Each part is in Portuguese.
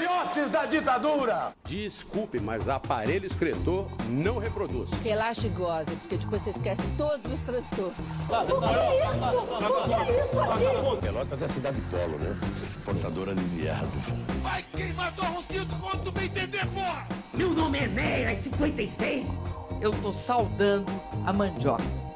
filhotes da ditadura! Desculpe, mas aparelho escritor não reproduz. Relaxa e goze, porque depois você esquece todos os transtornos. Pelotas é a cidade polo, né? Exportador aliviado. Vai queimar tua rosquinha quando tu bem entender, porra! Meu nome é Neira, 56. Eu tô saudando a mandioca.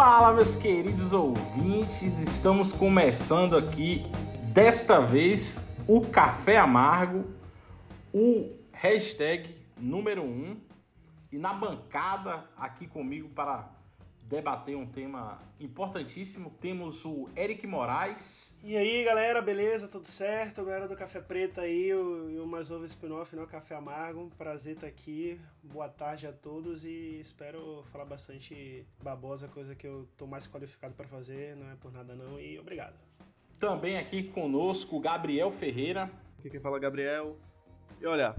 Fala, meus queridos ouvintes, estamos começando aqui, desta vez, o Café Amargo, o hashtag número 1. Um, e na bancada aqui comigo para debater um tema importantíssimo, temos o Eric Moraes. E aí, galera, beleza? Tudo certo? Galera do Café Preto aí, o, o mais novo spin-off, né? O Café Amargo. Prazer estar aqui. Boa tarde a todos e espero falar bastante babosa, coisa que eu tô mais qualificado para fazer, não é por nada não. E obrigado. Também aqui conosco, Gabriel Ferreira. Aqui quem fala é Gabriel. E olha,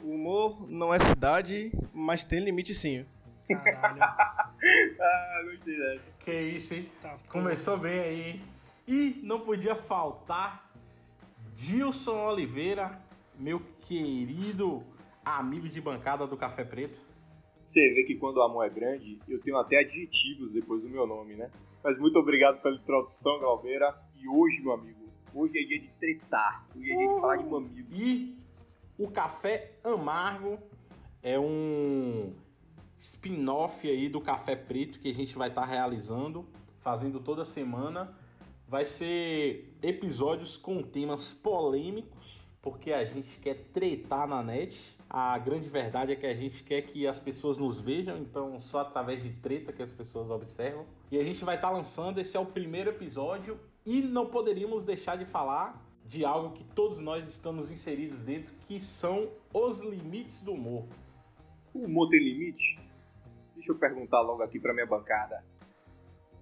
o humor não é cidade, mas tem limite sim. Caralho. ah, gostei dessa. Que isso, hein? Tá, Começou bem aí. E não podia faltar Dilson Oliveira, meu querido amigo de bancada do Café Preto. Você vê que quando o amor é grande, eu tenho até adjetivos depois do meu nome, né? Mas muito obrigado pela introdução, Galbeira. E hoje, meu amigo, hoje é dia de tretar. Hoje é dia de falar de mamilo. E o Café Amargo é um spin-off aí do Café Preto que a gente vai estar tá realizando, fazendo toda semana. Vai ser episódios com temas polêmicos, porque a gente quer tretar na net. A grande verdade é que a gente quer que as pessoas nos vejam, então só através de treta que as pessoas observam. E a gente vai estar tá lançando, esse é o primeiro episódio e não poderíamos deixar de falar de algo que todos nós estamos inseridos dentro, que são os limites do humor. O humor tem limite? Deixa eu perguntar logo aqui pra minha bancada.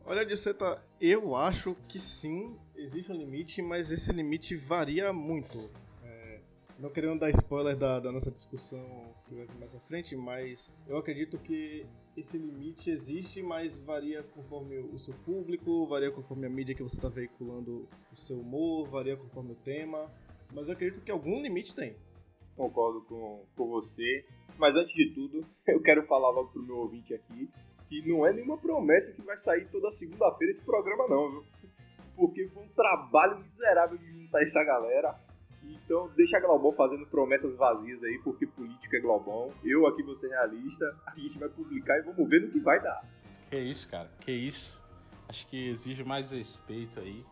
Olha, Disseta, eu acho que sim, existe um limite, mas esse limite varia muito. É, não querendo dar spoiler da, da nossa discussão que vai mais à frente, mas eu acredito que esse limite existe, mas varia conforme o seu público, varia conforme a mídia que você está veiculando o seu humor, varia conforme o tema. Mas eu acredito que algum limite tem. Concordo com, com você. Mas antes de tudo, eu quero falar logo pro meu ouvinte aqui que não é nenhuma promessa que vai sair toda segunda-feira esse programa, não, viu? Porque foi um trabalho miserável de juntar essa galera. Então deixa a Glaubon fazendo promessas vazias aí, porque política é Glaubon. Eu aqui vou ser realista, a gente vai publicar e vamos ver no que vai dar. Que isso, cara, que isso. Acho que exige mais respeito aí.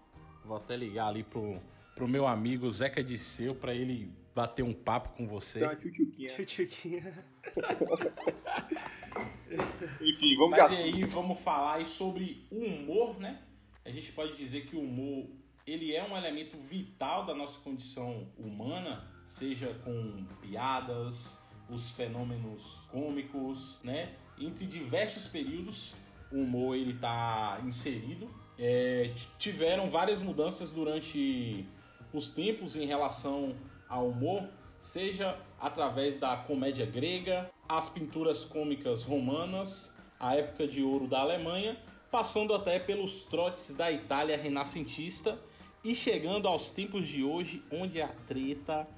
Vou até ligar ali pro, pro meu amigo Zeca Disseu para ele bater um papo com você. Isso é uma tchutchuquinha. Tchutchuquinha. Enfim, vamos Mas aí vamos falar aí sobre o humor, né? A gente pode dizer que o humor ele é um elemento vital da nossa condição humana, seja com piadas, os fenômenos cômicos, né? Entre diversos períodos, o humor ele está inserido. É, tiveram várias mudanças durante os tempos em relação ao humor, seja através da comédia grega, as pinturas cômicas romanas, a época de ouro da Alemanha, passando até pelos trotes da Itália renascentista e chegando aos tempos de hoje, onde a treta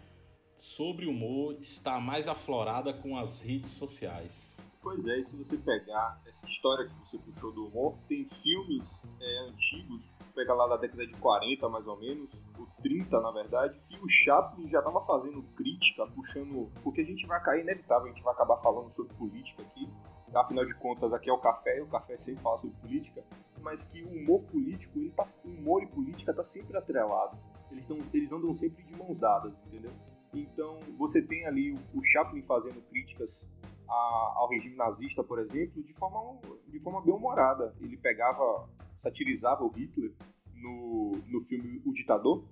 sobre humor está mais aflorada com as redes sociais. Pois é, e se você pegar essa história que você puxou do humor, tem filmes é, antigos, pega lá da década de 40 mais ou menos, ou 30 na verdade, que o Chaplin já estava fazendo crítica, puxando. Porque a gente vai cair inevitável, a gente vai acabar falando sobre política aqui, afinal de contas aqui é o café, e o café sempre fala sobre política, mas que o humor político, ele tá, humor e política tá sempre atrelado. Eles, tão, eles andam sempre de mãos dadas, entendeu? Então você tem ali o, o Chaplin fazendo críticas a, ao regime nazista, por exemplo, de forma, de forma bem humorada. Ele pegava, satirizava o Hitler no, no filme O Ditador,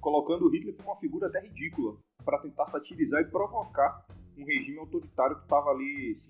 colocando o Hitler como uma figura até ridícula, para tentar satirizar e provocar um regime autoritário que estava ali se,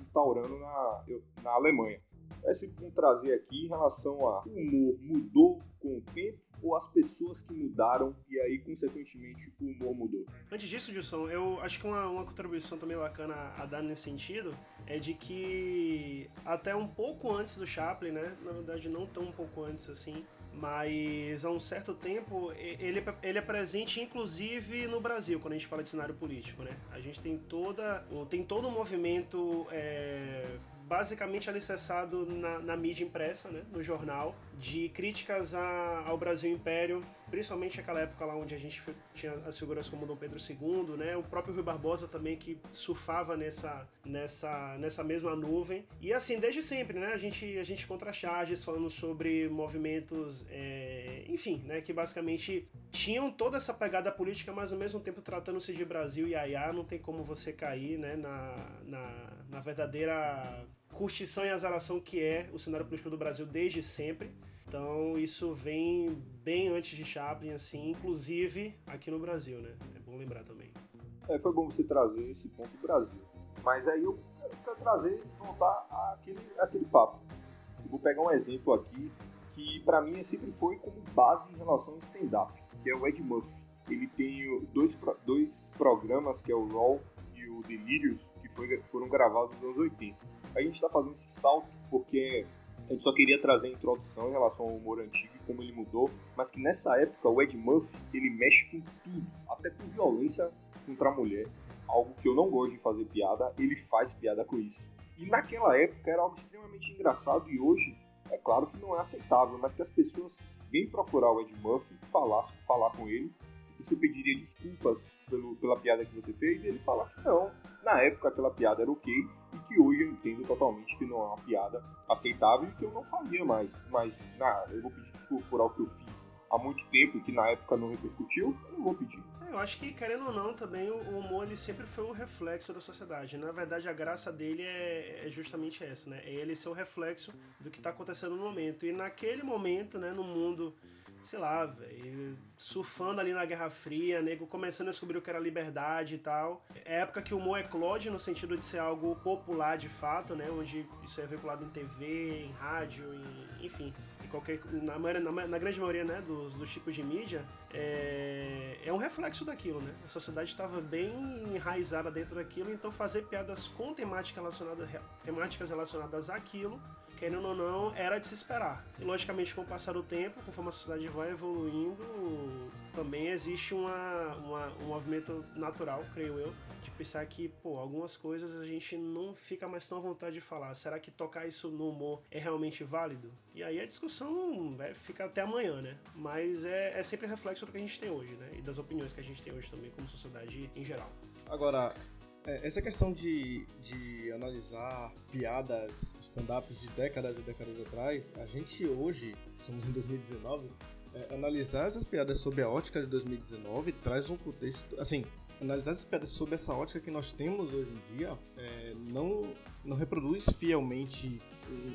instaurando na, na Alemanha. É sempre trazer aqui em relação a humor mudou com o tempo ou as pessoas que mudaram e aí, consequentemente, o humor mudou? Antes disso, Gilson, eu acho que uma, uma contribuição também bacana a dar nesse sentido é de que até um pouco antes do Chaplin, né? Na verdade, não tão um pouco antes assim, mas há um certo tempo ele, ele é presente inclusive no Brasil, quando a gente fala de cenário político, né? A gente tem toda tem todo um movimento é, basicamente alicerçado na, na, mídia impressa, né, no jornal, de críticas a, ao Brasil Império, principalmente aquela época lá onde a gente tinha as figuras como Dom Pedro II, né, o próprio Rui Barbosa também que surfava nessa, nessa, nessa mesma nuvem. E assim, desde sempre, né, a gente, a gente contra charges falando sobre movimentos, é, enfim, né, que basicamente tinham toda essa pegada política, mas ao mesmo tempo tratando-se de Brasil e Ayá, não tem como você cair, né, na, na, na verdadeira curtição e azaração que é o cenário político do Brasil desde sempre. Então isso vem bem antes de Chaplin, assim, inclusive aqui no Brasil, né? É bom lembrar também. É, foi bom você trazer esse ponto do Brasil. Mas aí eu quero trazer, voltar àquele, àquele papo. Eu vou pegar um exemplo aqui que para mim sempre foi como base em relação ao stand-up, que é o Ed Murphy. Ele tem dois, dois programas, que é o Raw e o Delirious, que foi, foram gravados nos anos 80 a gente está fazendo esse salto porque a gente só queria trazer a introdução em relação ao humor antigo e como ele mudou, mas que nessa época o Ed Murphy ele mexe com tudo, até com violência contra a mulher, algo que eu não gosto de fazer piada, ele faz piada com isso. E naquela época era algo extremamente engraçado e hoje é claro que não é aceitável, mas que as pessoas vêm procurar o Ed Murphy, falar, falar com ele, você pediria desculpas pelo, pela piada que você fez, e ele fala que não, na época aquela piada era ok, que hoje eu entendo totalmente que não é uma piada aceitável e que eu não faria mais. Mas na, eu vou pedir desculpa por algo que eu fiz há muito tempo e que na época não repercutiu, eu não vou pedir. É, eu acho que, querendo ou não, também o humor ele sempre foi o reflexo da sociedade. Na verdade, a graça dele é, é justamente essa, né? É ele ser o reflexo do que está acontecendo no momento. E naquele momento, né, no mundo sei lá, véio, surfando ali na Guerra Fria, nego começando a descobrir o que era liberdade e tal. É época que o humor eclode no sentido de ser algo popular de fato, né? Onde isso é veiculado em TV, em rádio, em, enfim, em qualquer, na, na, na, grande maioria né, dos, dos tipos de mídia, é, é um reflexo daquilo, né? A sociedade estava bem enraizada dentro daquilo, então fazer piadas com temática relacionada, temáticas relacionadas àquilo querendo ou não, era de se esperar. E logicamente, com o passar do tempo, conforme a sociedade vai evoluindo, também existe uma, uma, um movimento natural, creio eu, de pensar que, pô, algumas coisas a gente não fica mais tão à vontade de falar. Será que tocar isso no humor é realmente válido? E aí a discussão é, fica até amanhã, né? Mas é, é sempre reflexo do que a gente tem hoje, né? E das opiniões que a gente tem hoje também como sociedade em geral. Agora, é, essa questão de, de analisar piadas, stand-ups de décadas e décadas atrás, a gente hoje, estamos em 2019, é, analisar essas piadas sob a ótica de 2019 traz um contexto. Assim, analisar essas piadas sob essa ótica que nós temos hoje em dia é, não, não reproduz fielmente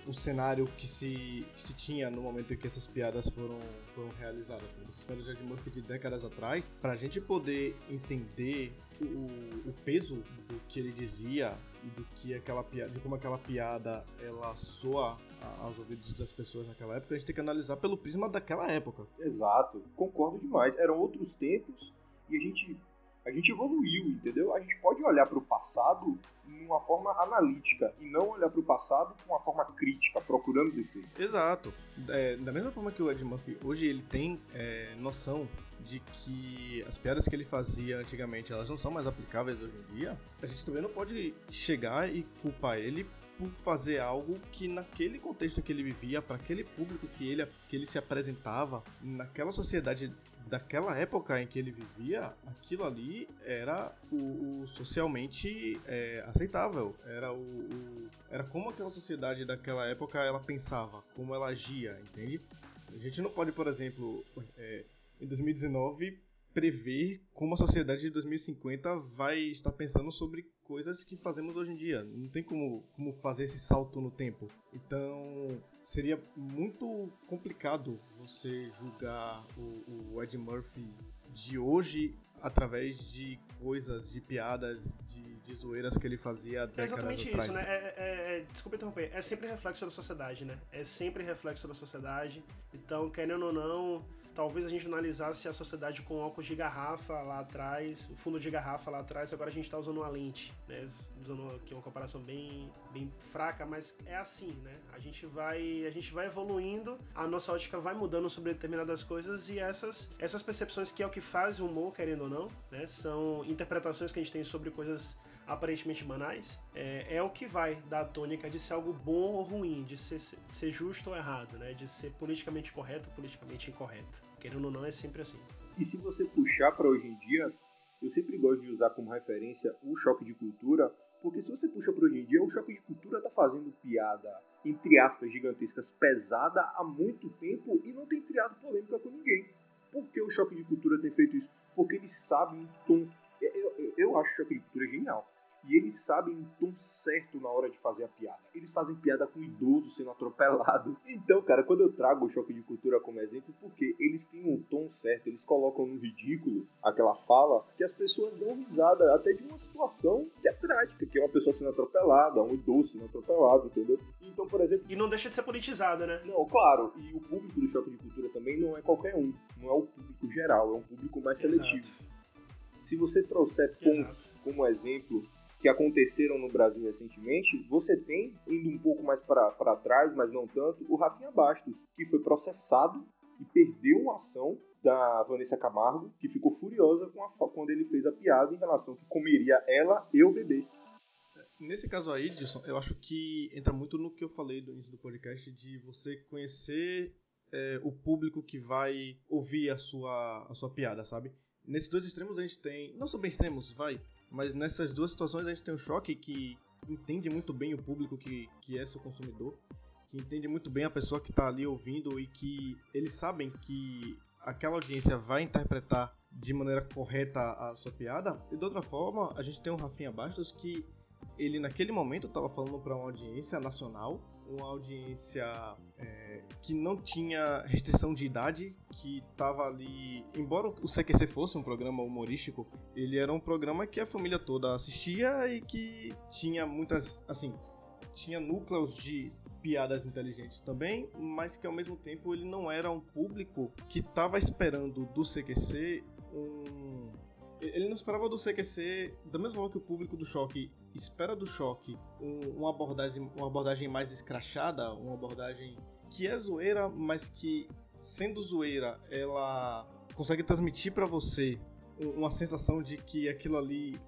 o, o, cenário que se, que se tinha no momento em que essas piadas foram, foram realizadas. Essas piadas de Murphy de décadas atrás, para a gente poder entender o, o peso do que ele dizia e do que aquela piada, de como aquela piada ela soa aos ouvidos das pessoas naquela época, a gente tem que analisar pelo prisma daquela época. Exato, concordo demais. Eram outros tempos e a gente a gente evoluiu, entendeu? A gente pode olhar para o passado de uma forma analítica e não olhar para o passado com uma forma crítica, procurando defeitos. Exato. É, da mesma forma que o Ed Murphy hoje ele tem é, noção de que as piadas que ele fazia antigamente elas não são mais aplicáveis hoje em dia, a gente também não pode chegar e culpar ele por fazer algo que naquele contexto que ele vivia, para aquele público que ele, que ele se apresentava, naquela sociedade daquela época em que ele vivia, aquilo ali era o, o socialmente é, aceitável. Era o, o, era como aquela sociedade daquela época ela pensava, como ela agia, entende? A gente não pode, por exemplo, é, em 2019 prever como a sociedade de 2050 vai estar pensando sobre coisas que fazemos hoje em dia. Não tem como, como fazer esse salto no tempo. Então seria muito complicado você julgar o, o Ed Murphy de hoje através de coisas, de piadas, de, de zoeiras que ele fazia décadas É exatamente atrás. isso, né? É, é, é, desculpa interromper. É sempre reflexo da sociedade, né? É sempre reflexo da sociedade. Então, querendo ou não talvez a gente analisasse a sociedade com óculos de garrafa lá atrás, o fundo de garrafa lá atrás, agora a gente está usando uma lente, né? Usando aqui uma comparação bem, bem fraca, mas é assim, né? A gente vai, a gente vai evoluindo, a nossa ótica vai mudando sobre determinadas coisas e essas, essas percepções que é o que faz o humor, querendo ou não, né? São interpretações que a gente tem sobre coisas aparentemente banais, é, é, o que vai dar a tônica de ser algo bom ou ruim, de ser, ser justo ou errado, né? De ser politicamente correto ou politicamente incorreto. Querendo ou não, é sempre assim. E se você puxar para hoje em dia, eu sempre gosto de usar como referência o choque de cultura, porque se você puxa para hoje em dia, o choque de cultura tá fazendo piada, entre aspas, gigantescas, pesada há muito tempo e não tem criado polêmica com ninguém. Por que o choque de cultura tem feito isso? Porque eles sabem o tom. Eu, eu, eu acho o choque de cultura genial e eles sabem o tom certo na hora de fazer a piada. Eles fazem piada com idoso sendo atropelado. Então, cara, quando eu trago o choque de cultura como exemplo, porque eles têm um tom certo, eles colocam no ridículo aquela fala que as pessoas dão risada até de uma situação que é trágica, que é uma pessoa sendo atropelada, um idoso sendo atropelado, entendeu? Então, por exemplo. E não deixa de ser politizado, né? Não, claro. E o público do choque de cultura também não é qualquer um. Não é o público geral, é um público mais seletivo. Exato. Se você trouxer pontos Exato. como exemplo que aconteceram no Brasil recentemente, você tem, indo um pouco mais para trás, mas não tanto, o Rafinha Bastos, que foi processado e perdeu uma ação da Vanessa Camargo, que ficou furiosa com a, quando ele fez a piada em relação que comeria ela e o bebê. Nesse caso aí, Edson, eu acho que entra muito no que eu falei do início do podcast, de você conhecer é, o público que vai ouvir a sua, a sua piada, sabe? Nesses dois extremos a gente tem. Não são bem extremos, vai. Mas nessas duas situações a gente tem um choque que entende muito bem o público que, que é seu consumidor, que entende muito bem a pessoa que está ali ouvindo e que eles sabem que aquela audiência vai interpretar de maneira correta a sua piada. E de outra forma, a gente tem um Rafinha Bastos que ele naquele momento estava falando para uma audiência nacional, uma audiência é, que não tinha restrição de idade, que estava ali. Embora o CQC fosse um programa humorístico, ele era um programa que a família toda assistia e que tinha muitas. Assim, tinha núcleos de piadas inteligentes também, mas que ao mesmo tempo ele não era um público que estava esperando do CQC um. Ele não esperava do CQC, da mesma forma que o público do Choque espera do Choque um, uma, abordagem, uma abordagem mais escrachada, uma abordagem que é zoeira, mas que, sendo zoeira, ela consegue transmitir para você uma sensação de que aquilo ali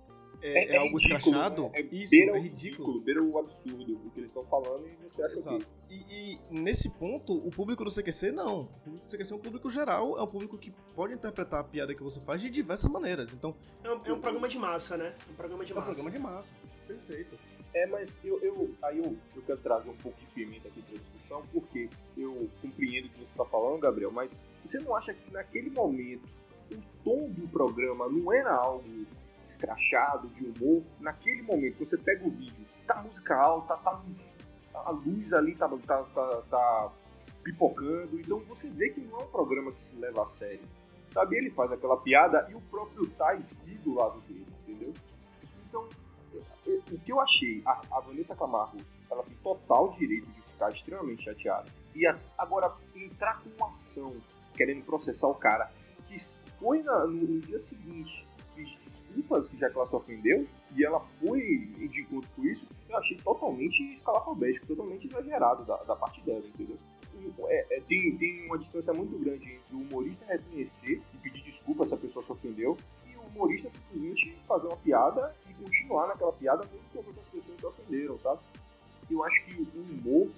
é, é, é, é algo ridículo, escrachado. Né? É, Isso, beira é ridículo. Beira o absurdo do que eles estão falando e você acha Exato. que... E, e, nesse ponto, o público do CQC não. O público do CQC é um público geral, é um público que pode interpretar a piada que você faz de diversas maneiras. Então, é um, é um programa de massa, né? Um programa de massa. É um programa de massa. Perfeito. É, mas eu, eu aí eu, eu quero trazer um pouco de pimenta aqui para a discussão, porque eu compreendo o que você está falando, Gabriel, mas você não acha que naquele momento o tom do programa não era algo escrachado, de humor? Naquele momento, você pega o vídeo, tá música alta, tá a luz ali tá, tá, tá, tá pipocando, então você vê que não é um programa que se leva a sério. Sabe, ele faz aquela piada e o próprio Tais ri do lado dele, entendeu? Então, o que eu achei, a, a, Vanessa Camargo, ela tem total direito de ficar extremamente chateada. E a, agora, entrar com uma ação querendo processar o cara, que foi na, no, no, dia seguinte, pedir desculpas, já que ela se ofendeu, e ela foi de encontro com isso, eu achei totalmente escalafobético, totalmente exagerado da, da parte dela, entendeu? É, é, tem, tem uma distância muito grande entre o humorista reconhecer e pedir desculpa se a pessoa se ofendeu humorista simplesmente fazer uma piada continuar naquela piada mesmo que outras pessoas se ofenderam, sabe? Eu acho que o humor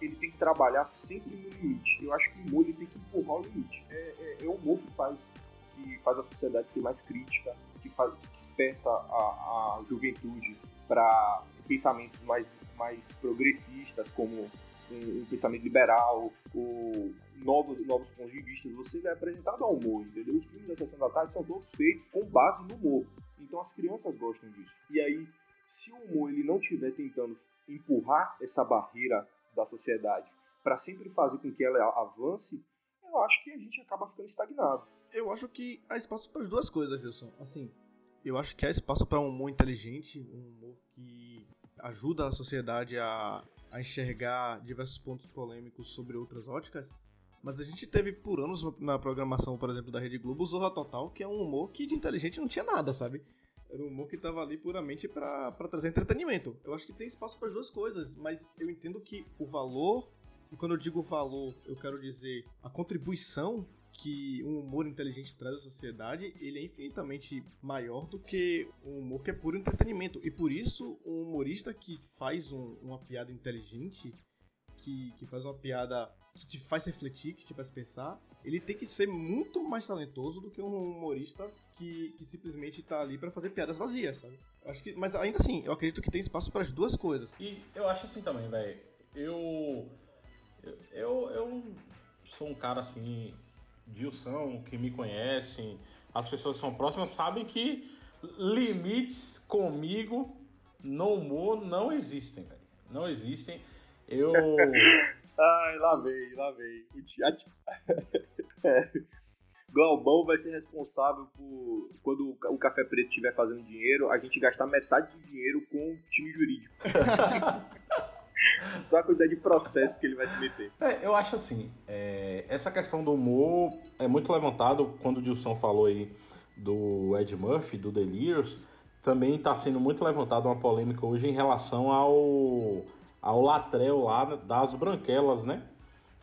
ele tem que trabalhar sempre no limite. Eu acho que o humor ele tem que empurrar o limite. É, é, é o humor que faz, que faz a sociedade ser mais crítica, que, faz, que desperta a, a juventude para pensamentos mais, mais progressistas, como um, pensamento liberal, ou novos, novos pontos de vista. Você vai apresentado ao humor, entendeu? Os filmes da Sessão da Tarde são todos feitos com base no humor. Então as crianças gostam disso. E aí, se o humor ele não estiver tentando empurrar essa barreira da sociedade para sempre fazer com que ela avance, eu acho que a gente acaba ficando estagnado. Eu acho que há espaço para as duas coisas, Wilson. Assim, eu acho que há espaço para um humor inteligente, um humor que ajuda a sociedade a, a enxergar diversos pontos polêmicos sobre outras óticas, Mas a gente teve por anos na programação, por exemplo, da Rede Globo, o Zorra Total, que é um humor que de inteligente não tinha nada, sabe? Era um humor que tava ali puramente para trazer entretenimento. Eu acho que tem espaço para as duas coisas, mas eu entendo que o valor, e quando eu digo valor, eu quero dizer a contribuição que um humor inteligente traz à sociedade, ele é infinitamente maior do que um humor que é puro entretenimento. E por isso, um humorista que faz um, uma piada inteligente, que, que faz uma piada que te faz refletir, que te faz pensar, ele tem que ser muito mais talentoso do que um humorista que, que simplesmente tá ali para fazer piadas vazias, sabe? Acho que, mas ainda assim, eu acredito que tem espaço para as duas coisas. E eu acho assim também, velho. Eu, eu eu sou um cara assim Dilson, que me conhecem, as pessoas que são próximas, sabem que limites comigo no humor não existem, velho. Não existem. Eu. Ai, lá vem, lá vem. O teatro. é. Glaubão vai ser responsável por, quando o Café Preto estiver fazendo dinheiro, a gente gastar metade do dinheiro com o time jurídico. Só a quantidade de processo que ele vai se meter. É, eu acho assim, é, essa questão do humor é muito levantado quando o Dilson falou aí do Ed Murphy, do Delirious, também está sendo muito levantado uma polêmica hoje em relação ao, ao Latrell lá das Branquelas, né?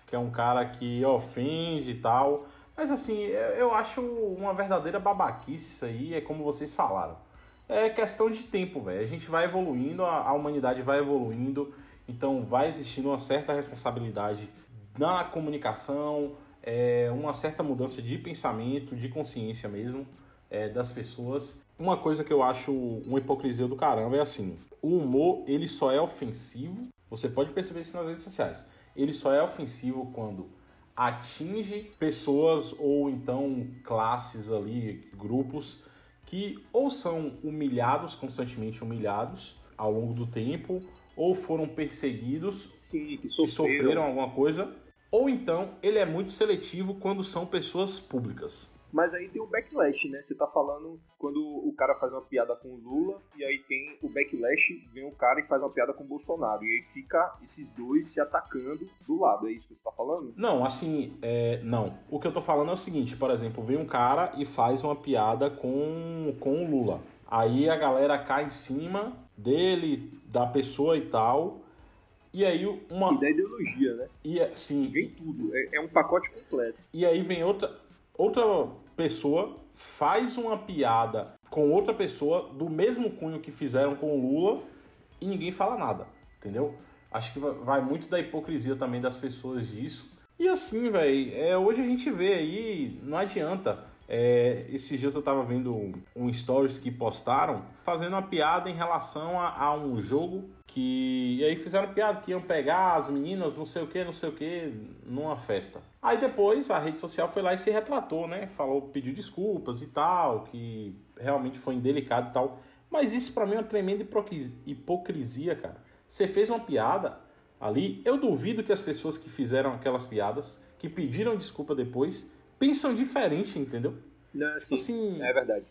Que é um cara que ofende e tal. Mas assim, eu acho uma verdadeira babaquice isso aí, é como vocês falaram. É questão de tempo, velho. A gente vai evoluindo, a, a humanidade vai evoluindo. Então vai existindo uma certa responsabilidade na comunicação, é, uma certa mudança de pensamento, de consciência mesmo é, das pessoas. Uma coisa que eu acho uma hipocrisia do caramba é assim: o humor ele só é ofensivo. Você pode perceber isso nas redes sociais. Ele só é ofensivo quando atinge pessoas ou então classes ali, grupos que ou são humilhados, constantemente humilhados ao longo do tempo, ou foram perseguidos, Sim, que sofreram. que sofreram alguma coisa, ou então ele é muito seletivo quando são pessoas públicas. Mas aí tem o backlash, né? Você tá falando quando o cara faz uma piada com o Lula, e aí tem o backlash, vem o cara e faz uma piada com o Bolsonaro. E aí fica esses dois se atacando do lado. É isso que você tá falando? Não, assim, é, não. O que eu tô falando é o seguinte, por exemplo, vem um cara e faz uma piada com, com o Lula. Aí a galera cai em cima dele, da pessoa e tal. E aí uma. E da ideologia, né? E, é, sim. Vem tudo. É, é um pacote completo. E aí vem outra, outra pessoa, faz uma piada com outra pessoa do mesmo cunho que fizeram com o Lula e ninguém fala nada. Entendeu? Acho que vai muito da hipocrisia também das pessoas disso. E assim, velho, é, hoje a gente vê aí, não adianta. É, esses dias eu tava vendo um stories que postaram fazendo uma piada em relação a, a, um jogo que. E aí fizeram piada que iam pegar as meninas, não sei o que, não sei o que, numa festa. Aí depois a rede social foi lá e se retratou, né? Falou, pediu desculpas e tal, que realmente foi indelicado e tal. Mas isso para mim é uma tremenda hipocrisia, cara. Você fez uma piada ali, eu duvido que as pessoas que fizeram aquelas piadas, que pediram desculpa depois, pensam diferente, entendeu? Não, assim, assim, é verdade.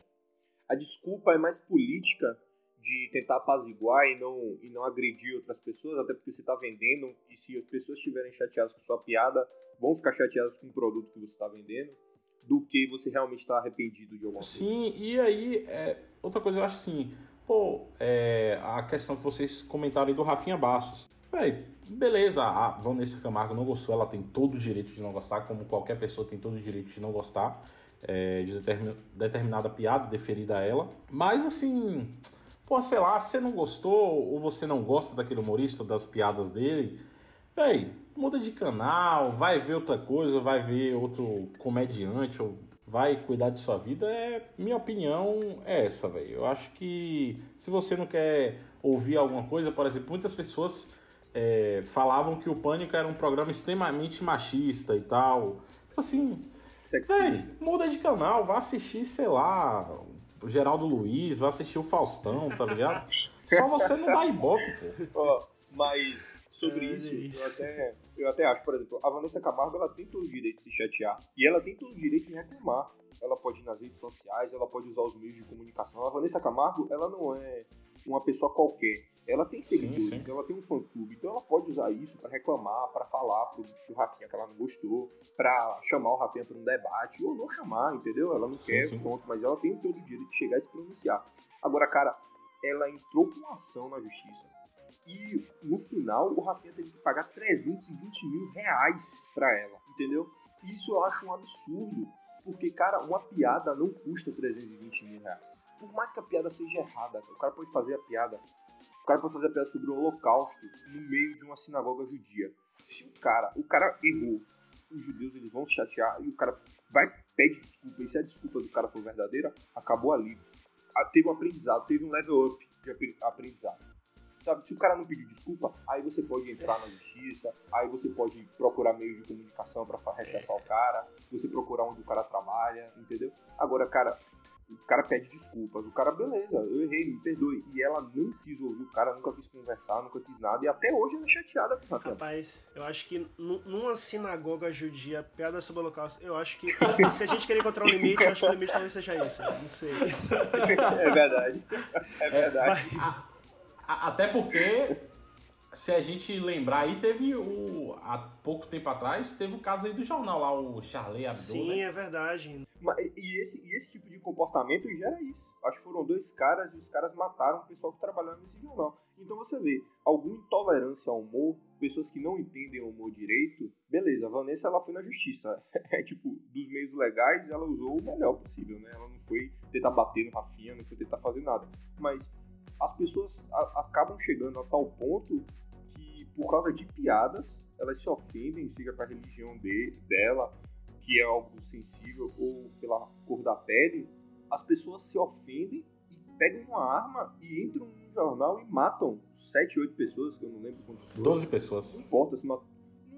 A desculpa é mais política de tentar apaziguar e não, e não agredir outras pessoas, até porque você está vendendo, e se as pessoas estiverem chateadas com sua piada, vão ficar chateadas com o produto que você está vendendo, do que você realmente está arrependido de alguma coisa. Sim, e aí, é, outra coisa eu acho assim, pô, é, a questão que vocês comentaram aí do Rafinha Bastos. Véi, beleza, a Vanessa Camargo não gostou, ela tem todo o direito de não gostar, como qualquer pessoa tem todo o direito de não gostar é, de determinada piada deferida a ela. Mas assim, pô, sei lá, você não gostou ou você não gosta daquele humorista, das piadas dele, véi, muda de canal, vai ver outra coisa, vai ver outro comediante ou vai cuidar de sua vida. É minha opinião é essa, velho. Eu acho que se você não quer ouvir alguma coisa, por exemplo, muitas pessoas é, falavam que o Pânico era um programa extremamente machista e tal. Tipo assim, Sexista. muda de canal, vá assistir, sei lá, o Geraldo Luiz, vá assistir o Faustão, tá ligado? Só você não dá ibope, pô. Mas sobre é, isso, eu até, eu até acho, por exemplo, a Vanessa Camargo ela tem todo o direito de se chatear. E ela tem todo o direito de reclamar. Ela pode ir nas redes sociais, ela pode usar os meios de comunicação. A Vanessa Camargo, ela não é uma pessoa qualquer, ela tem seguidores, sim, sim. ela tem um fã-clube, então ela pode usar isso para reclamar, para falar pro, pro Rafinha que ela não gostou, para chamar o Rafinha para um debate, ou não chamar, entendeu? Ela não sim, quer, pronto, mas ela tem todo o direito de chegar e se pronunciar. Agora, cara, ela entrou com ação na justiça. E no final o Rafinha teve que pagar 320 mil reais pra ela, entendeu? Isso eu acho um absurdo. Porque, cara, uma piada não custa 320 mil reais. Por mais que a piada seja errada, o cara pode fazer a piada. O cara pode fazer a piada sobre o holocausto no meio de uma sinagoga judia. Se o cara, o cara errou, os judeus eles vão se chatear e o cara vai pede desculpa. E se a desculpa do cara for verdadeira, acabou ali. Ah, teve um aprendizado, teve um level up de aprendizado. Sabe, se o cara não pedir desculpa, aí você pode entrar na justiça, aí você pode procurar meios de comunicação para rechaçar o cara, você procurar onde o cara trabalha, entendeu? Agora, cara, o cara pede desculpas, o cara, beleza, eu errei, me perdoe. E ela não quis ouvir o cara, nunca quis conversar, nunca quis nada, e até hoje ela é chateada com o Rapaz, eu acho que numa sinagoga judia, piada sobre o holocausto, eu acho que se a gente querer encontrar um limite, eu acho que o limite talvez seja esse, não sei. É verdade, é verdade. É, até porque, se a gente lembrar aí, teve o. Há pouco tempo atrás, teve o caso aí do jornal lá, o Charlie Hebdo. Sim, né? é verdade. E esse, e esse tipo de comportamento gera isso. Acho que foram dois caras e os caras mataram o pessoal que trabalhava nesse jornal. Então você vê, alguma intolerância ao humor, pessoas que não entendem o humor direito, beleza, a Vanessa ela foi na justiça. É tipo, dos meios legais, ela usou o melhor possível, né? Ela não foi tentar bater no Rafinha, não foi tentar fazer nada. Mas as pessoas a, acabam chegando a tal ponto que, por causa de piadas, elas se ofendem, seja para a religião de, dela, que é algo sensível, ou pela cor da pele, as pessoas se ofendem e pegam uma arma e entram no jornal e matam sete, oito pessoas, que eu não lembro quantos foram. Doze pessoas. Não importa se, não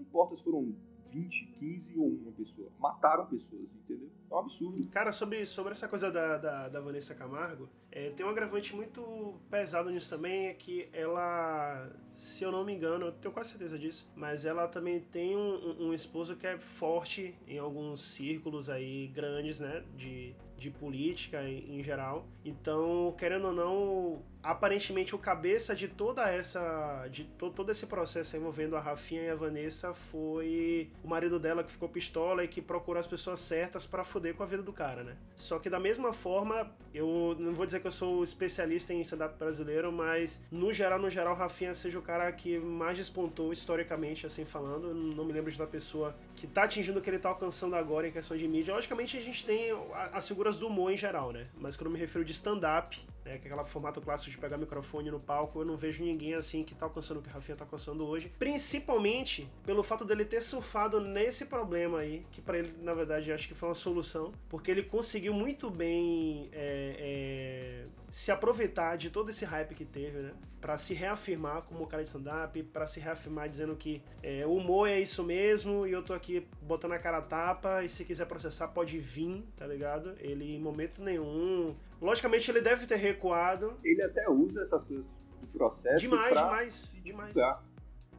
importa se foram 20, 15 ou uma pessoa. Mataram pessoas, entendeu? É um absurdo. Cara, sobre, sobre essa coisa da, da, da Vanessa Camargo, é, tem um agravante muito pesado nisso também, é que ela, se eu não me engano, eu tenho quase certeza disso, mas ela também tem um, um esposo que é forte em alguns círculos aí grandes, né, de, de política em, em geral. Então, querendo ou não, aparentemente o cabeça de toda essa de to, todo esse processo envolvendo a Rafinha e a Vanessa foi o marido dela que ficou pistola e que procurou as pessoas certas para foder com a vida do cara, né? Só que da mesma forma, eu não vou dizer que eu sou especialista em stand-up brasileiro, mas no geral, no geral, Rafinha seja o cara que mais despontou historicamente, assim falando. não me lembro de uma pessoa que tá atingindo o que ele tá alcançando agora em questão de mídia. Logicamente a gente tem as figuras do humor em geral, né? Mas quando eu me refiro de stand-up, né, que aquele formato clássico de pegar microfone no palco, eu não vejo ninguém assim que tá alcançando o que o Rafinha tá alcançando hoje. Principalmente pelo fato dele ter surfado nesse problema aí, que para ele, na verdade, acho que foi uma solução, porque ele conseguiu muito bem é, é, se aproveitar de todo esse hype que teve, né? Pra se reafirmar como cara de stand-up, pra se reafirmar dizendo que é, o humor é isso mesmo e eu tô aqui botando a cara a tapa e se quiser processar pode vir, tá ligado? Ele em momento nenhum Logicamente ele deve ter recuado. Ele até usa essas coisas do processo. Demais, demais, demais.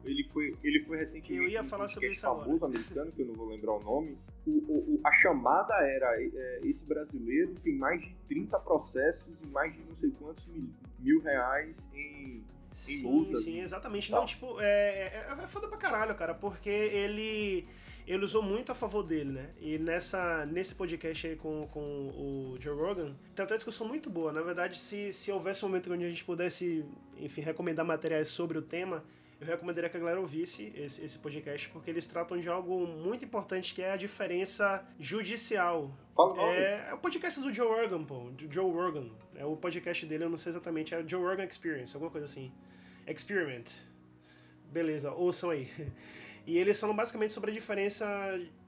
Ele foi, ele foi recentemente. Eu ia falar sobre isso famoso agora. americano, que eu não vou lembrar o nome. O, o, a chamada era: é, esse brasileiro tem mais de 30 processos e mais de não sei quantos mil, mil reais em, sim, multas. Sim, exatamente. Não, tipo, é, é, é foda pra caralho, cara, porque ele ele usou muito a favor dele, né? E nessa, nesse podcast aí com, com o Joe Rogan, tem até uma discussão muito boa. Na verdade, se, se houvesse um momento onde a gente pudesse, enfim, recomendar materiais sobre o tema, eu recomendaria que a galera ouvisse esse, esse podcast, porque eles tratam de algo muito importante, que é a diferença judicial. Fala é, é o podcast do Joe Rogan, pô. Do Joe Rogan. É o podcast dele, eu não sei exatamente. É o Joe Rogan Experience, alguma coisa assim. Experiment. Beleza, ouçam aí. E eles falam basicamente sobre a diferença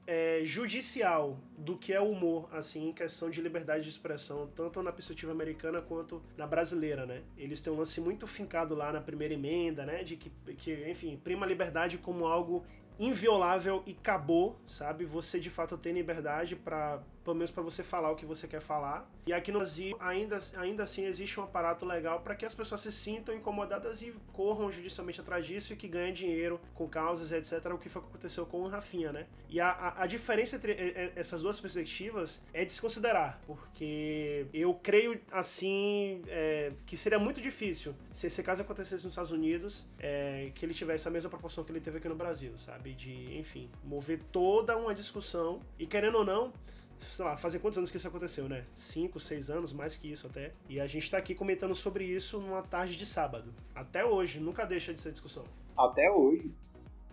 é, judicial do que é o humor, assim, em questão de liberdade de expressão, tanto na perspectiva americana quanto na brasileira, né? Eles têm um lance muito fincado lá na primeira emenda, né? De que, que enfim, prima a liberdade como algo inviolável e acabou, sabe? Você de fato tem liberdade para pelo menos para você falar o que você quer falar. E aqui no Brasil, ainda, ainda assim, existe um aparato legal para que as pessoas se sintam incomodadas e corram judicialmente atrás disso e que ganhem dinheiro com causas, etc. O que foi que aconteceu com o Rafinha, né? E a, a, a diferença entre essas duas perspectivas é de se considerar, porque eu creio, assim, é, que seria muito difícil se esse caso acontecesse nos Estados Unidos, é, que ele tivesse a mesma proporção que ele teve aqui no Brasil, sabe? De, enfim, mover toda uma discussão e, querendo ou não, sei lá, fazem quantos anos que isso aconteceu, né? Cinco, seis anos, mais que isso até. E a gente tá aqui comentando sobre isso numa tarde de sábado. Até hoje, nunca deixa de ser discussão. Até hoje.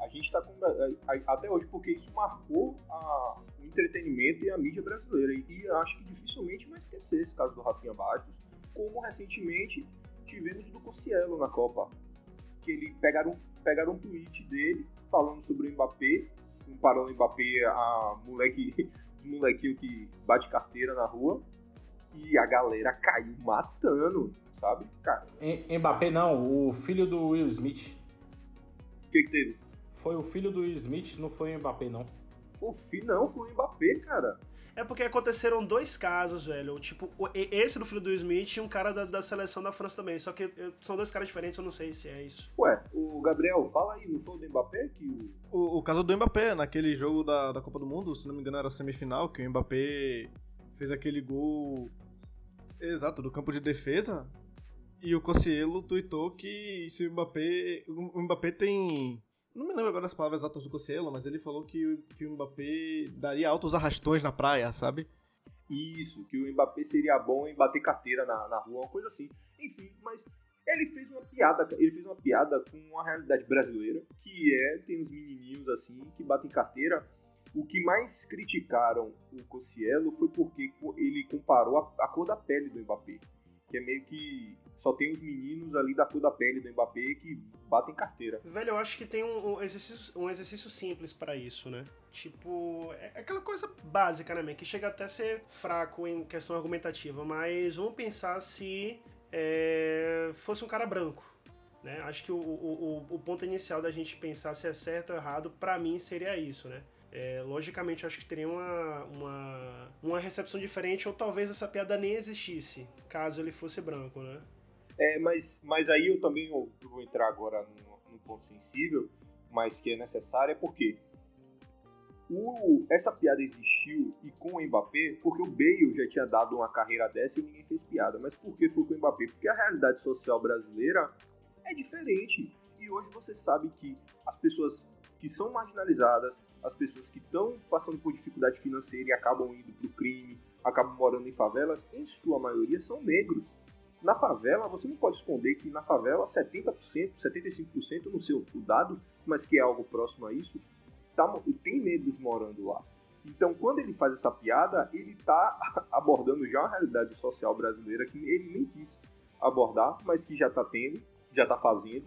A gente tá com. Até hoje, porque isso marcou a, o entretenimento e a mídia brasileira. E acho que dificilmente vai esquecer esse caso do Rafinha Bastos, como recentemente tivemos do Cossielo na Copa. Que ele pegaram, pegaram um tweet dele falando sobre o Mbappé, comparando o Mbappé a moleque molequinho que bate carteira na rua e a galera caiu matando, sabe? Cara. Mbappé não, o filho do Will Smith. O que, que teve? Foi o filho do Will Smith, não foi o Mbappé, não. Foi o filho, não, foi o Mbappé, cara. É porque aconteceram dois casos, velho. Tipo, esse do filho do Smith e um cara da, da seleção da França também. Só que são dois caras diferentes, eu não sei se é isso. Ué, o Gabriel, fala aí, não foi o do Mbappé que o. O, o caso do Mbappé, naquele jogo da, da Copa do Mundo, se não me engano era semifinal, que o Mbappé fez aquele gol. Exato, do campo de defesa. E o Cossielo tweetou que se o Mbappé. O Mbappé tem não me lembro agora as palavras exatas do Cossielo, mas ele falou que, que o Mbappé daria altos arrastões na praia, sabe? Isso, que o Mbappé seria bom em bater carteira na, na rua, uma coisa assim. Enfim, mas ele fez uma piada, ele fez uma piada com a realidade brasileira, que é, tem uns menininhos assim que batem carteira. O que mais criticaram o Cossielo foi porque ele comparou a, a cor da pele do Mbappé que é meio que só tem os meninos ali da cor da pele do Mbappé que batem carteira. Velho, eu acho que tem um, um exercício, um exercício simples para isso, né? Tipo, é aquela coisa básica, né, que chega até a ser fraco em questão argumentativa, mas vamos pensar se é, fosse um cara branco. Né? Acho que o, o, o ponto inicial da gente pensar se é certo ou errado, para mim, seria isso, né? É, logicamente, acho que teria uma, uma, uma recepção diferente, ou talvez essa piada nem existisse, caso ele fosse branco, né? É, mas, mas aí eu também eu vou entrar agora num, ponto sensível, mas que é necessário, é porque o, essa piada existiu e com o Mbappé, porque o Bale já tinha dado uma carreira dessa e ninguém fez piada. Mas por que foi com o Mbappé? Porque a realidade social brasileira é diferente. E hoje você sabe que as pessoas que são marginalizadas, as pessoas que estão passando por dificuldade financeira e acabam indo para o crime, acabam morando em favelas, em sua maioria são negros. Na favela, você não pode esconder que na favela 70%, 75%, não sei o dado, mas que é algo próximo a isso, tá, tem negros morando lá. Então, quando ele faz essa piada, ele está abordando já uma realidade social brasileira que ele nem quis abordar, mas que já está tendo, já está fazendo,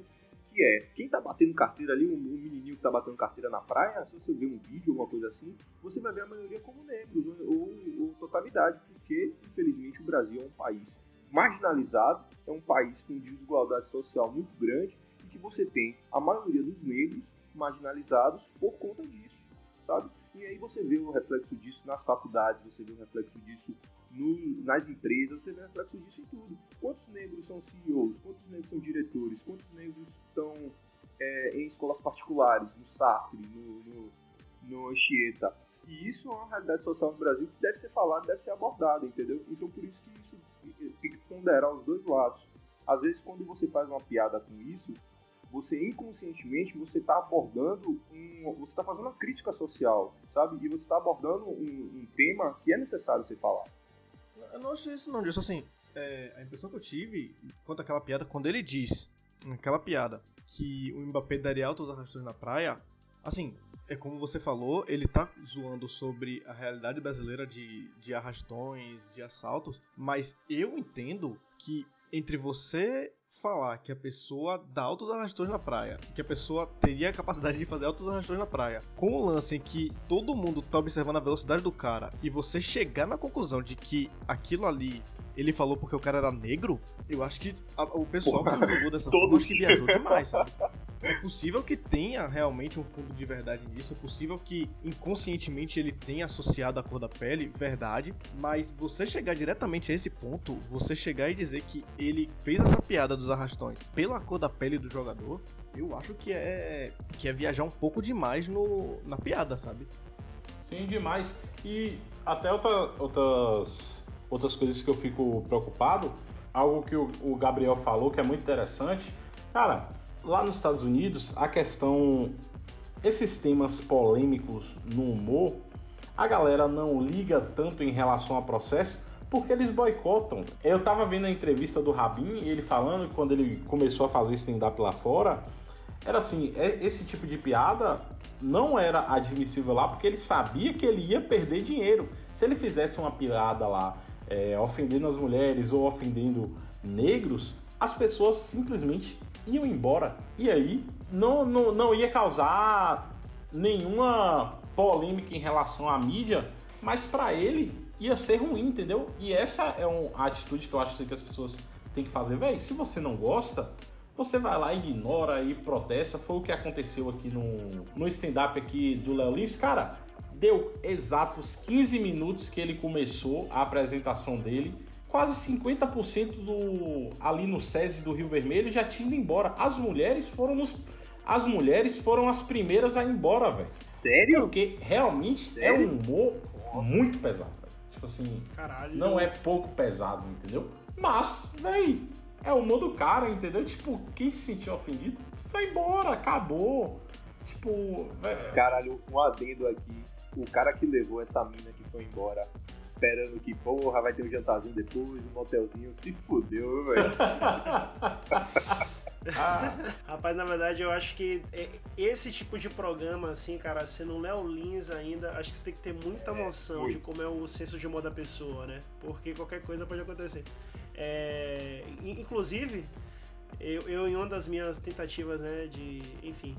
que é, quem tá batendo carteira ali, um, menininho que tá batendo carteira na praia, se você ver um vídeo, alguma coisa assim, você vai ver a maioria como negros, ou, ou, ou totalidade, porque, infelizmente, o Brasil é um país marginalizado, é um país com desigualdade social muito grande, e que você tem a maioria dos negros marginalizados por conta disso, sabe? E aí você vê o reflexo disso nas faculdades, você vê o reflexo disso no, nas empresas, você vê reflexo disso em tudo. Quantos negros são CEOs? Quantos negros são diretores? Quantos negros estão é, em escolas particulares, no Sartre, no, no, no Anchieta? E isso é uma realidade social no Brasil que deve ser falada, deve ser abordada, entendeu? Então por isso que isso ponderar os dois lados. Às vezes quando você faz uma piada com isso, você inconscientemente você está abordando um, você está fazendo uma crítica social, sabe? E você está abordando um, um, tema que é necessário ser falado. Eu não acho isso não, disso assim, é, a impressão que eu tive quanto àquela piada, quando ele diz, naquela piada, que o Mbappé daria altos arrastões na praia, assim, é como você falou, ele tá zoando sobre a realidade brasileira de, de arrastões, de assaltos, mas eu entendo que entre você falar que a pessoa dá altos arrastões na praia, que a pessoa teria a capacidade de fazer altos arrastões na praia, com o lance em que todo mundo tá observando a velocidade do cara e você chegar na conclusão de que aquilo ali ele falou porque o cara era negro, eu acho que a, o pessoal Porra, que jogou dessa forma acho que viajou demais, sabe? É possível que tenha realmente um fundo de verdade nisso, é possível que inconscientemente ele tenha associado a cor da pele, verdade, mas você chegar diretamente a esse ponto, você chegar e dizer que ele fez essa piada dos arrastões pela cor da pele do jogador, eu acho que é que é viajar um pouco demais no, na piada, sabe? Sim, demais. E até outra, outras, outras coisas que eu fico preocupado, algo que o, o Gabriel falou que é muito interessante. Cara, lá nos Estados Unidos, a questão. Esses temas polêmicos no humor, a galera não liga tanto em relação ao processo porque eles boicotam. Eu tava vendo a entrevista do Rabin e ele falando que quando ele começou a fazer stand-up lá fora, era assim: é, esse tipo de piada não era admissível lá porque ele sabia que ele ia perder dinheiro. Se ele fizesse uma piada lá é, ofendendo as mulheres ou ofendendo negros, as pessoas simplesmente iam embora. E aí não, não, não ia causar nenhuma polêmica em relação à mídia, mas para ele ia ser ruim, entendeu? E essa é uma atitude que eu acho que as pessoas têm que fazer. Véi, se você não gosta, você vai lá, ignora e protesta. Foi o que aconteceu aqui no, no stand-up aqui do Léo Lins. Cara, deu exatos 15 minutos que ele começou a apresentação dele quase 50% do ali no SESI do Rio Vermelho já tinha ido embora. As mulheres foram nos as mulheres foram as primeiras a ir embora, velho. Sério? Porque realmente Sério? é um humor muito pesado. Véio. Tipo assim, Caralho. não é pouco pesado, entendeu? Mas, velho, é o humor do cara, entendeu? Tipo, quem se sentiu ofendido, vai embora, acabou. Tipo, velho. Caralho, um adendo aqui. O cara que levou essa mina que foi embora esperando que, porra, vai ter um jantarzinho depois, um motelzinho. Se fudeu, velho. Ah. Rapaz, na verdade, eu acho que é, esse tipo de programa, assim, cara, você não lê o Lins ainda, acho que você tem que ter muita é, noção de como é o senso de humor da pessoa, né? Porque qualquer coisa pode acontecer. É, inclusive, eu, eu, em uma das minhas tentativas, né, de, enfim,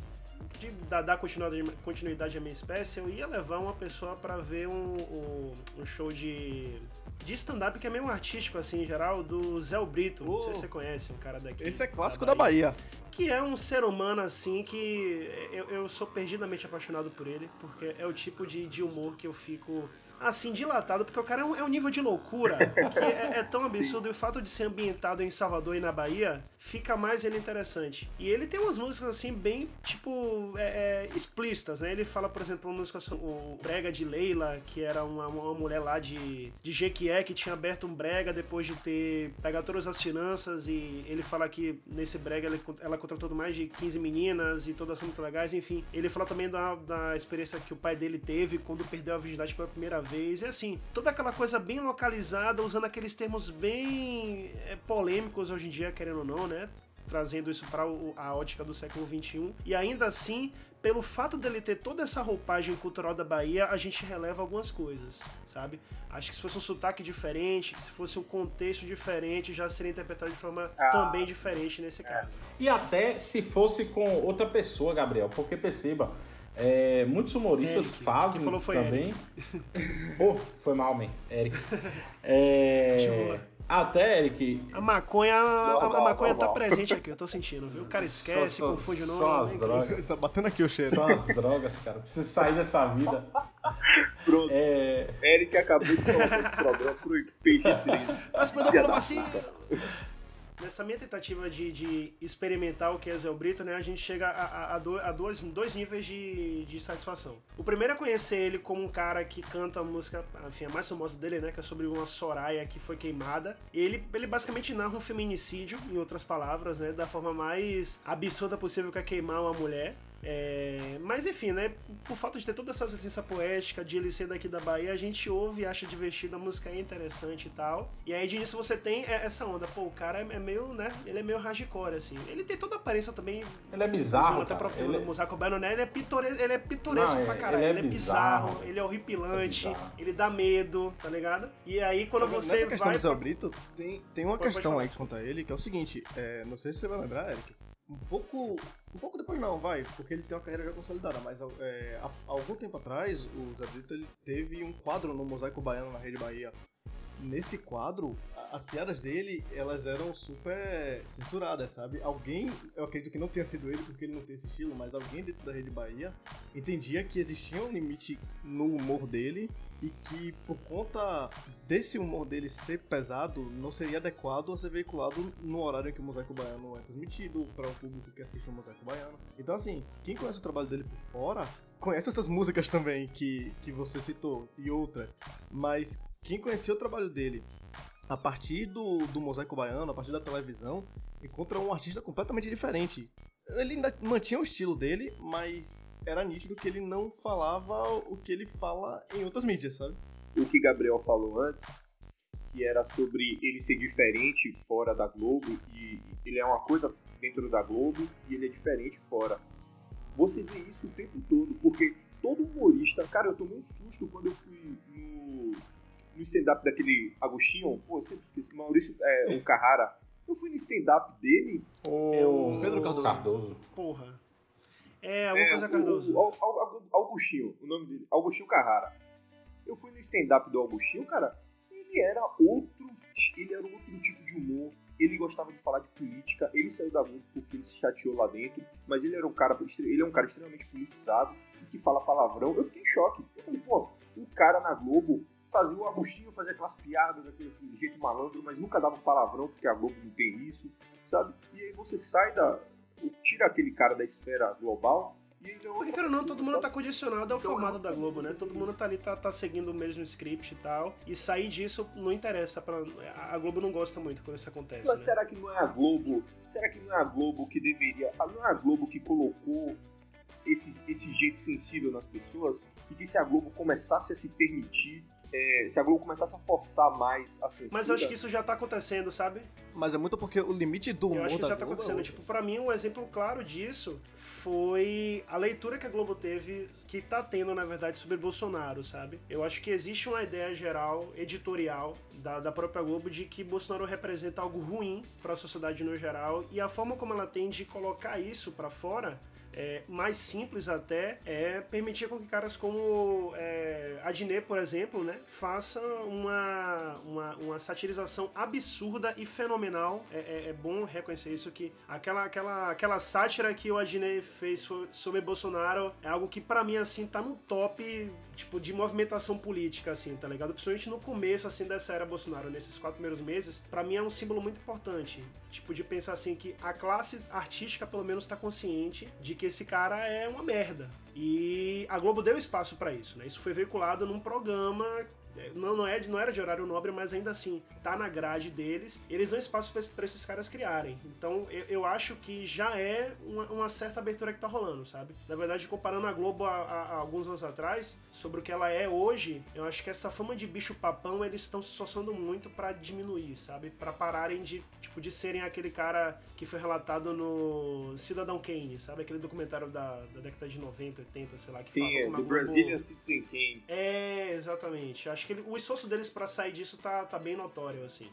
de dar, dar continuidade, continuidade à minha espécie, eu ia levar uma pessoa para ver um, um, um, show de, de stand-up que é meio artístico, assim, em geral, do Zé Brito. Oh, não sei se você conhece, um cara daqui. Esse é clássico da Bahia. da Bahia. Que é um ser humano, assim, que eu, eu sou perdidamente apaixonado por ele, porque é o tipo de, de humor que eu fico assim, dilatado, porque o cara é um, é um nível de loucura que é, é tão absurdo. Sim. E o fato de ser ambientado em Salvador e na Bahia fica mais ele interessante. E ele tem umas músicas, assim, bem, tipo, é, é, explícitas, né? Ele fala, por exemplo, uma música, o Brega de Leila, que era uma, uma mulher lá de, de Jequié que tinha aberto um brega depois de ter pegado todas as finanças. E ele fala que nesse brega ela, ela contratou mais de 15 meninas e todas são muito legais. Enfim, ele fala também da, da experiência que o pai dele teve quando perdeu a virgindade pela primeira vez. E assim, toda aquela coisa bem localizada, usando aqueles termos bem é, polêmicos hoje em dia, querendo ou não, né? Trazendo isso para a ótica do século XXI. E ainda assim, pelo fato dele ter toda essa roupagem cultural da Bahia, a gente releva algumas coisas, sabe? Acho que se fosse um sotaque diferente, que se fosse um contexto diferente, já seria interpretado de forma ah, também diferente nesse caso. E até se fosse com outra pessoa, Gabriel, porque perceba, é, muitos humoristas Eric, fazem falou foi também. oh, foi mal, man. Eric. É, até, Eric. A maconha, a, a maconha tá presente aqui, eu tô sentindo, viu? O cara esquece, só, só, confunde o nome. Só as drogas. tá batendo aqui o cheiro. Só as drogas, cara. Preciso sair dessa vida. Pronto. É... Eric acabou de tomar o programa pro PG-13. Mas, mas, assim, Nessa minha tentativa de, de experimentar o que é Zé Brito, né, a gente chega a, a, a, do, a dois, dois níveis de, de satisfação. O primeiro é conhecer ele como um cara que canta a música, enfim, a mais famosa dele, né, que é sobre uma Soraya que foi queimada. Ele, ele basicamente narra um feminicídio, em outras palavras, né, da forma mais absurda possível que é queimar uma mulher. É, mas enfim, né? Por fato de ter toda essa essência poética, de ele ser daqui da Bahia, a gente ouve e acha divertido, a música é interessante e tal. E aí de início você tem essa onda, pô, o cara é meio, né? Ele é meio hardcore, assim. Ele tem toda a aparência também. Ele é bizarro. Até próprio ele... Musaco Bano, né? Ele é, pitore... ele é pitoresco Não, pra caralho. Ele é, ele é bizarro, bizarro, ele é horripilante, é ele dá medo, tá ligado? E aí quando você. Nessa questão vai. Do Zé Brito, tem, tem uma pode, questão pode aí conta ele, que é o seguinte: é, não sei se você vai lembrar, Eric um pouco. Um pouco depois não, vai, porque ele tem uma carreira já consolidada, mas é, há, algum tempo atrás o Zé Brito ele teve um quadro no Mosaico Baiano na Rede Bahia. Nesse quadro, as piadas dele, elas eram super censuradas, sabe? Alguém, eu acredito que não tenha sido ele, porque ele não tem esse estilo, mas alguém dentro da Rede Bahia entendia que existia um limite no humor dele e que por conta desse humor dele ser pesado, não seria adequado a ser veiculado no horário em que o Mosaico Baiano é transmitido para o público que assiste o Mosaico Baiano. Então assim, quem conhece o trabalho dele por fora, conhece essas músicas também que, que você citou e outra, mas quem conhecia o trabalho dele a partir do, do Mosaico Baiano, a partir da televisão, encontra um artista completamente diferente. Ele ainda mantinha o estilo dele, mas era nítido que ele não falava o que ele fala em outras mídias, sabe? O que Gabriel falou antes, que era sobre ele ser diferente fora da Globo, e ele é uma coisa dentro da Globo e ele é diferente fora. Você vê isso o tempo todo, porque todo humorista, cara, eu tomei um susto quando eu fui no, no stand-up daquele Agostinho, pô, eu sempre esqueci, Maurício, é, o Carrara. Eu fui no stand-up dele. O Pedro Cardoso. Cardoso. Porra. É, alguma é, coisa Cardoso. O, o, o, Augustinho, o nome dele, Augustinho Carrara. Eu fui no stand-up do Augustinho, cara, ele era outro, ele era outro tipo de humor. Ele gostava de falar de política, ele saiu da Globo porque ele se chateou lá dentro, mas ele era um cara, ele é um cara extremamente politizado e que fala palavrão. Eu fiquei em choque. Eu falei, pô, o cara na Globo fazia o Agostinho fazer aquelas piadas, aquele, aquele jeito malandro, mas nunca dava um palavrão porque a Globo não tem isso, sabe? E aí você sai da, tira aquele cara da esfera global e ele Porque, cara, não, todo mundo tá condicionado ao então, formato da Globo, né? Todo mundo tá ali, tá, tá seguindo o mesmo script e tal. E sair disso não interessa. Pra... A Globo não gosta muito quando isso acontece. Mas né? será que não é a Globo? Será que não é a Globo que deveria. Não é a Globo que colocou esse, esse jeito sensível nas pessoas? E que se a Globo começasse a se permitir é, se a Globo começasse a forçar mais a censura. Mas eu acho que isso já tá acontecendo, sabe? Mas é muito porque o limite do humor Eu acho que já tá acontecendo. É tipo, pra mim, um exemplo claro disso foi a leitura que a Globo teve, que tá tendo, na verdade, sobre Bolsonaro, sabe? Eu acho que existe uma ideia geral, editorial, da, da própria Globo, de que Bolsonaro representa algo ruim para a sociedade no geral, e a forma como ela tem de colocar isso para fora é, mais simples até é permitir com que caras como é, Adnet, por exemplo, né, faça uma, uma, uma satirização absurda e fenomenal. É, é, é, bom reconhecer isso, que aquela, aquela, aquela sátira que o Adnet fez sobre Bolsonaro é algo que para mim, assim, tá no top, tipo, de movimentação política, assim, tá ligado? Principalmente no começo, assim, dessa era Bolsonaro, nesses quatro primeiros meses, para mim é um símbolo muito importante. Tipo, de pensar assim que a classe artística, pelo menos, tá consciente de que esse cara é uma merda. E a Globo deu espaço para isso, né? Isso foi veiculado num programa não, não, é, não era de horário nobre, mas ainda assim, tá na grade deles, eles dão espaço para esses caras criarem. Então eu, eu acho que já é uma, uma, certa abertura que tá rolando, sabe? Na verdade, comparando a Globo a, a, a, alguns anos atrás, sobre o que ela é hoje, eu acho que essa fama de bicho papão eles estão se esforçando muito para diminuir, sabe? para pararem de, tipo, de serem aquele cara que foi relatado no Cidadão Kane, sabe? Aquele documentário da, da década de 90, 80, sei lá. Que Sim, é, do Brazilian Citizen Kane. É, exatamente. Acho que ele, o esforço deles para sair disso tá, tá bem notório, assim.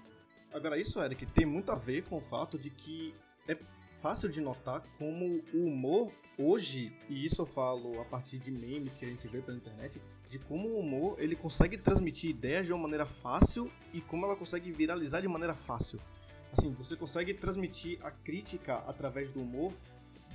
Agora, isso, Eric, tem muito a ver com o fato de que é fácil de notar como o humor hoje, e isso eu falo a partir de memes que a gente vê pela internet, de como o humor ele consegue transmitir ideias de uma maneira fácil e como ela consegue viralizar de maneira fácil. Assim, você consegue transmitir a crítica através do humor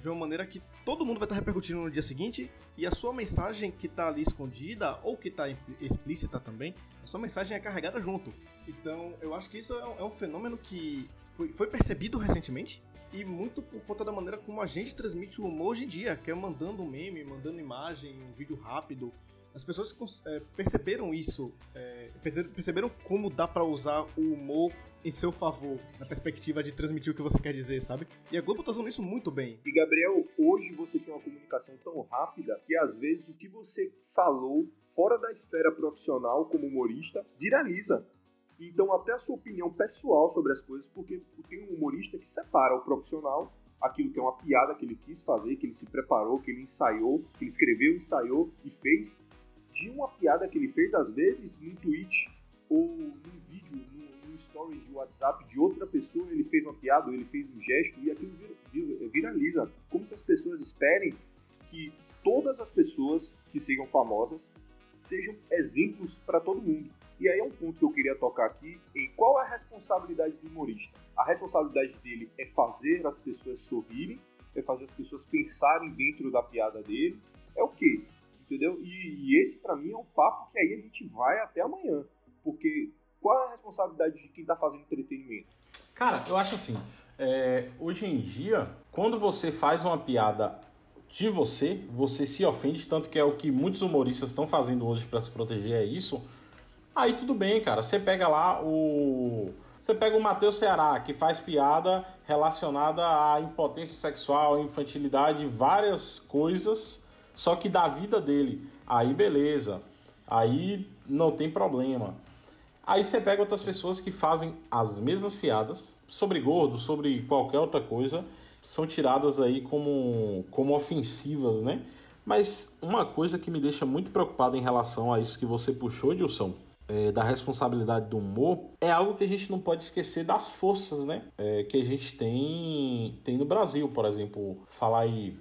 de uma maneira que todo mundo vai estar repercutindo no dia seguinte e a sua mensagem que está ali escondida ou que está explícita também, a sua mensagem é carregada junto. Então, eu acho que isso é um, é fenômeno que foi, foi percebido recentemente e muito por conta da maneira como a gente transmite o humor hoje em dia, que é mandando um meme, mandando imagem, um vídeo rápido. As pessoas é, perceberam isso, é, perceberam como dá para usar o humor em seu favor, na perspectiva de transmitir o que você quer dizer, sabe? E a Globo tá usando isso muito bem. E Gabriel, hoje você tem uma comunicação tão rápida que às vezes o que você falou fora da esfera profissional como humorista viraliza. Então até a sua opinião pessoal sobre as coisas, porque tem um humorista que separa o profissional, aquilo que é uma piada que ele quis fazer, que ele se preparou, que ele ensaiou, que ele escreveu, ensaiou e fez, de uma piada que ele fez às vezes num tweet ou num vídeo, stories de WhatsApp de outra pessoa, ele fez uma piada, ou ele fez um gesto, e aquilo viraliza. Como se as pessoas esperem que todas as pessoas que sejam famosas sejam exemplos para todo mundo. E aí é um ponto que eu queria tocar aqui em qual é a responsabilidade do humorista. A responsabilidade dele é fazer as pessoas sorrirem, é fazer as pessoas pensarem dentro da piada dele. É o quê? Entendeu? E, e esse para mim é um papo que aí a gente vai até amanhã. Porque qual é a responsabilidade de quem tá fazendo entretenimento? Cara, eu acho assim, é, hoje em dia, quando você faz uma piada de você, você se ofende, tanto que é o que muitos humoristas estão fazendo hoje para se proteger, é isso. Aí tudo bem, cara. Você pega lá o. Você pega o Matheus Ceará, que faz piada relacionada à impotência sexual, infantilidade, várias coisas, só que da vida dele. Aí beleza. Aí não tem problema. Aí você pega outras pessoas que fazem as mesmas piadas sobre gordo, sobre qualquer outra coisa, são tiradas aí como, como ofensivas, né? Mas uma coisa que me deixa muito preocupado em relação a isso que você puxou, Dilson, é, da responsabilidade do humor, é algo que a gente não pode esquecer das forças, né? É, que a gente tem, tem no Brasil, por exemplo, falar aí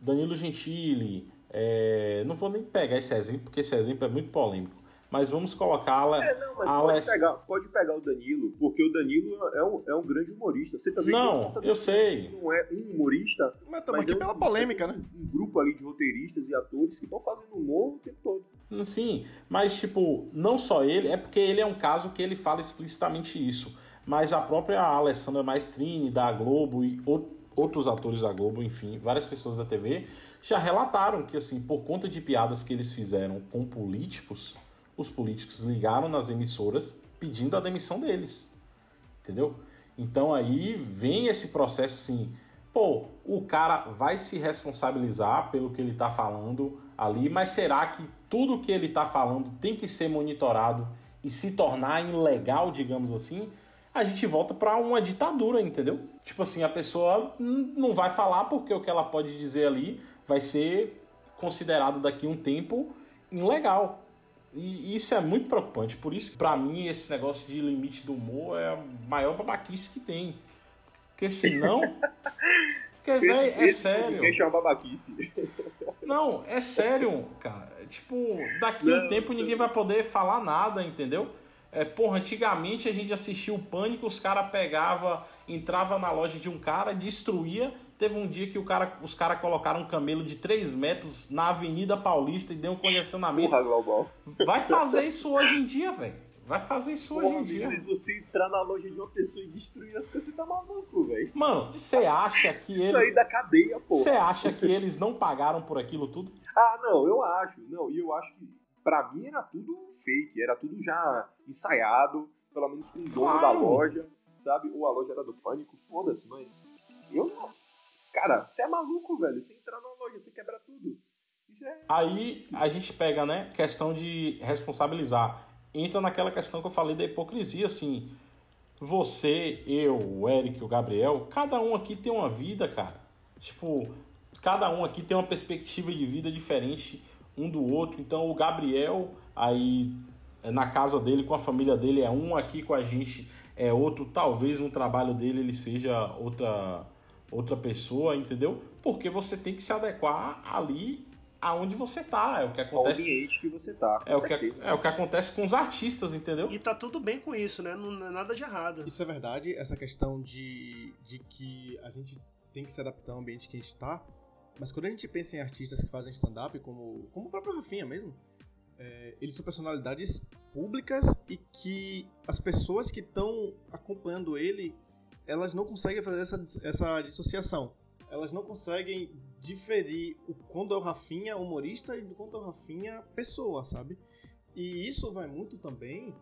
Danilo Gentili, é, não vou nem pegar esse exemplo, porque esse exemplo é muito polêmico mas vamos colocá-la. É, não, mas pode, pegar, pode pegar o Danilo, porque o Danilo é um, é um grande humorista. Você também não, eu sei. Não é um humorista. Mas estamos aqui é um, pela polêmica, né? Um grupo ali de roteiristas e atores que estão fazendo humor o tempo todo. Sim, mas tipo, não só ele, é porque ele é um caso que ele fala explicitamente isso. Mas a própria Alessandra Maestrini da Globo e outros atores da Globo, enfim, várias pessoas da TV já relataram que assim, por conta de piadas que eles fizeram com políticos, os políticos ligaram nas emissoras pedindo a demissão deles. Entendeu? Então aí vem esse processo assim, pô, o cara vai se responsabilizar pelo que ele está falando ali, mas será que tudo que ele está falando tem que ser monitorado e se tornar ilegal, digamos assim? A gente volta para uma ditadura, entendeu? Tipo assim, a pessoa não vai falar porque o que ela pode dizer ali vai ser considerado daqui a um tempo ilegal. E isso é muito preocupante. Por isso, para mim, esse negócio de limite do humor é a maior babaquice que tem. Porque senão. Porque, véio, é esse sério. é uma babaquice. Não, é sério, cara. Tipo, daqui a um tempo ninguém vai poder falar nada, entendeu? É, porra, antigamente a gente assistia o Pânico, os caras pegava, entrava na loja de um cara, destruía, Teve um dia que o cara, os caras colocaram um camelo de 3 metros na Avenida Paulista e deu um congestionamento. Porra, Vai fazer isso hoje em dia, velho. Vai fazer isso Porra, hoje em dia. Mas você entrar na loja de uma pessoa e destruir as coisas, você tá maluco, velho. Mano, você acha que Isso aí da cadeia, pô. Você acha que eles não pagaram por aquilo tudo? Ah, não, eu acho. Não, e eu acho que pra mim era tudo fake, era tudo já ensaiado, pelo menos com o dono Claro. da loja, sabe? Ou a loja era do pânico, foda-se, mas eu não. Cara, você é maluco, velho. Você entrar numa loja, você quebra tudo. É. Aí a gente pega, né, questão de responsabilizar. Entra naquela questão que eu falei da hipocrisia, assim. Você, eu, o Eric, o Gabriel, cada um aqui tem uma vida, cara. Tipo, cada um aqui tem uma perspectiva de vida diferente um do outro. Então o Gabriel, aí na casa dele, com a família dele, é um aqui com a gente, é outro. Talvez no trabalho dele ele seja outra, outra pessoa, entendeu? Porque você tem que se adequar ali aonde você tá. É o que acontece. ambiente que você tá. Com É o, que, é o que acontece com os artistas, entendeu? E tá tudo bem com isso, né? Não é nada de errado. Isso é verdade, essa questão de, de que a gente tem que se adaptar ao ambiente que a gente tá. Mas quando a gente pensa em artistas que fazem stand-up, como, como o próprio Rafinha mesmo, é, eles são personalidades públicas e que as pessoas que estão acompanhando ele, elas não conseguem fazer essa, essa dissociação. Elas não conseguem diferir o quando é o Rafinha humorista e do quando é o Rafinha pessoa, sabe? E isso vai muito também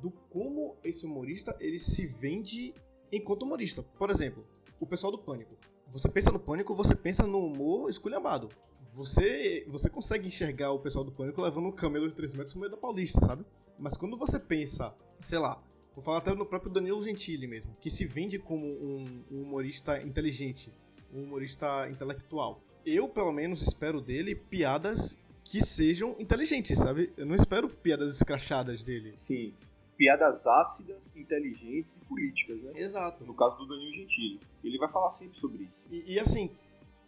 do como esse humorista ele se vende enquanto humorista. Por exemplo, o pessoal do Pânico. Você pensa no Pânico, você pensa no humor esculhambado. Você, você consegue enxergar o pessoal do Pânico levando um camelo de 3 metros no meio da Paulista, sabe? Mas quando você pensa, sei lá, vou falar até no próprio Danilo Gentili mesmo, que se vende como um, um humorista inteligente, um humorista intelectual. Eu, pelo menos, espero dele piadas que sejam inteligentes, sabe? Eu não espero piadas escrachadas dele. Sim. Piadas ácidas, inteligentes e políticas, né? Exato. No caso do Danilo Gentili. Ele vai falar sempre sobre isso. E, e, assim,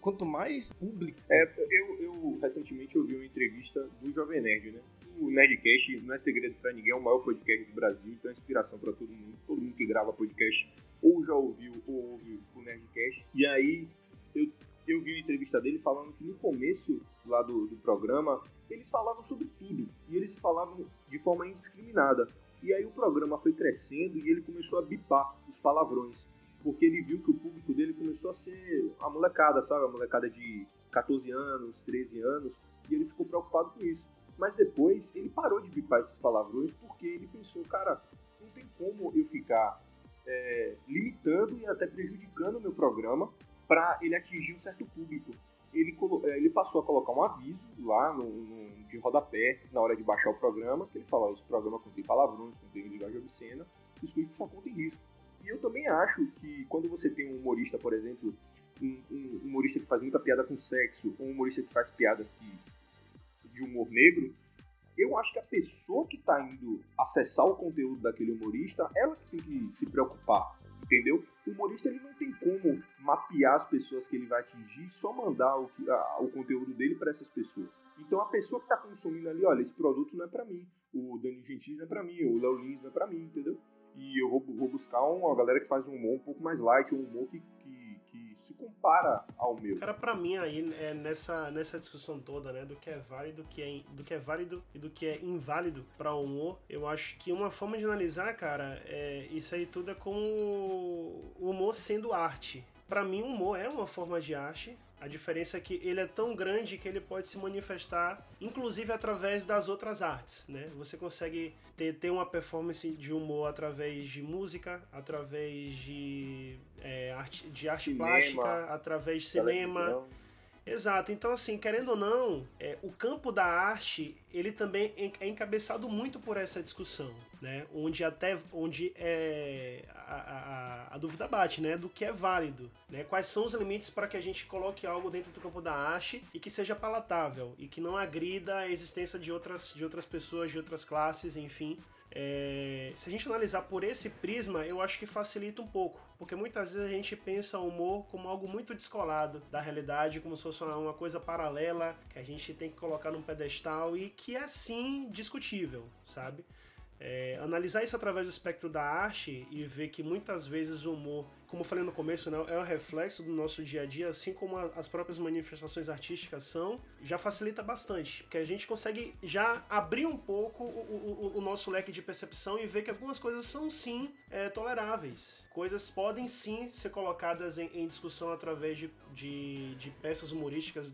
quanto mais público. É, eu, eu recentemente ouvi uma entrevista do Jovem Nerd, né? O Nerdcast não é segredo para ninguém, é o maior podcast do Brasil, então é inspiração para todo mundo. Todo mundo que grava podcast ou já ouviu ou ouve o Nerdcast. E aí eu, eu vi uma entrevista dele falando que no começo lá do, do programa eles falavam sobre tudo e eles falavam de forma indiscriminada. E aí o programa foi crescendo e ele começou a bipar os palavrões, porque ele viu que o público dele começou a ser a molecada, sabe? A molecada de 14 anos, 13 anos, e ele ficou preocupado com isso. Mas depois ele parou de bipar esses palavrões porque ele pensou, cara, não tem como eu ficar é, limitando e até prejudicando o meu programa para ele atingir um certo público. Ele, é, ele passou a colocar um aviso lá no, no, de rodapé na hora de baixar o programa, que ele fala, esse programa contém palavrões, contém linguagem obscena, escute só contém risco. E eu também acho que quando você tem um humorista, por exemplo, um, um humorista que faz muita piada com sexo, um humorista que faz piadas que de humor negro, eu acho que a pessoa que está indo acessar o conteúdo daquele humorista, ela que tem que se preocupar, entendeu? O humorista ele não tem como mapear as pessoas que ele vai atingir e só mandar o, a, o conteúdo dele para essas pessoas. Então a pessoa que está consumindo ali, olha, esse produto não é para mim, o Dani Gentili não é para mim, o Léo Lins não é para mim, entendeu? E eu vou, vou buscar uma galera que faz um humor um pouco mais light, um humor que, que se compara ao meu. Cara, para mim aí é nessa, nessa discussão toda, né, do que é válido, do que é, do que é válido e do que é inválido para o humor, eu acho que uma forma de analisar, cara, é isso aí tudo é como o humor sendo arte. Para mim, o humor é uma forma de arte, a diferença é que ele é tão grande que ele pode se manifestar, inclusive através das outras artes, né? Você consegue ter, ter uma performance de humor através de música, através de, é, arte, de arte cinema, plástica, através de cinema. Televisão Exato. Então, assim, querendo ou não, é, o campo da arte, ele também é encabeçado muito por essa discussão, né? Onde até, onde é, a, a, a, dúvida bate, né? Do que é válido, né? Quais são os limites para que a gente coloque algo dentro do campo da arte e que seja palatável e que não agrida a existência de outras, de outras pessoas, de outras classes, enfim. É, se a gente analisar por esse prisma, eu acho que facilita um pouco, porque muitas vezes a gente pensa o humor como algo muito descolado da realidade, como se fosse uma coisa paralela que a gente tem que colocar num pedestal e que é sim discutível, sabe? É, analisar isso através do espectro da arte e ver que muitas vezes o humor como eu falei no começo, né, é um reflexo do nosso dia a dia, assim como a, as próprias manifestações artísticas são, já facilita bastante, porque a gente consegue já abrir um pouco o, o, o nosso leque de percepção e ver que algumas coisas são sim é, toleráveis. Coisas podem sim ser colocadas em, em discussão através de, de, de peças humorísticas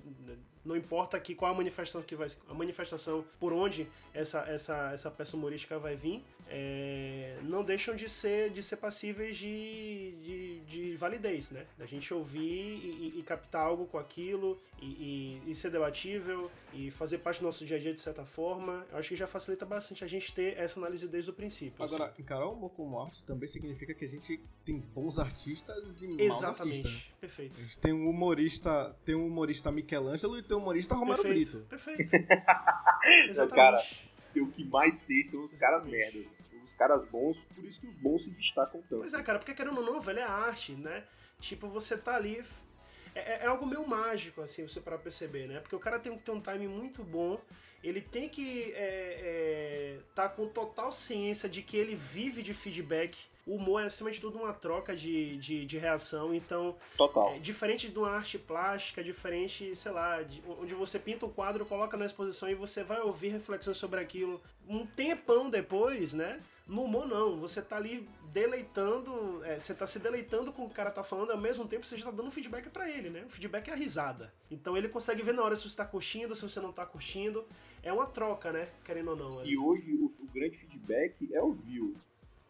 não importa aqui qual a manifestação que vai a manifestação por onde essa, essa, essa peça humorística vai vir é, não deixam de ser de ser passíveis de, de de, validez, né? Da gente ouvir e, e, captar algo com aquilo e, e, ser debatível e fazer parte do nosso dia a dia de certa forma. Eu acho que já facilita bastante a gente ter essa análise desde o princípio. Agora, assim. encarar o humor como arte também significa que a gente tem bons artistas e maus artistas. Né? Perfeito. A gente tem um humorista, tem um humorista Michelangelo e tem um humorista Romero Perfeito. Brito. Perfeito. Exatamente. Cara, o que mais tem são os caras merda os caras bons, por isso que os bons se destacam tanto. Pois é, cara, porque querendo ou não, velho, é arte, né? Tipo, você tá ali. É, é, é algo meio mágico, assim, você para perceber, né? Porque o cara tem que ter um time muito bom, ele tem que é, é, tá com total ciência de que ele vive de feedback. O humor é, acima de tudo, uma troca de, de, de reação. Então, Total. É, diferente de uma arte plástica, diferente, sei lá, de, onde você pinta um quadro, coloca na exposição e você vai ouvir reflexões sobre aquilo um tempão depois, né? No humor, não. Você tá ali deleitando, é, você tá se deleitando com o que o cara tá falando, ao mesmo tempo você já tá dando feedback para ele, né? O feedback é a risada. Então ele consegue ver na hora se você tá curtindo, se você não tá curtindo. É uma troca, né? Querendo ou não. Ali. E hoje o, o, grande feedback é o view.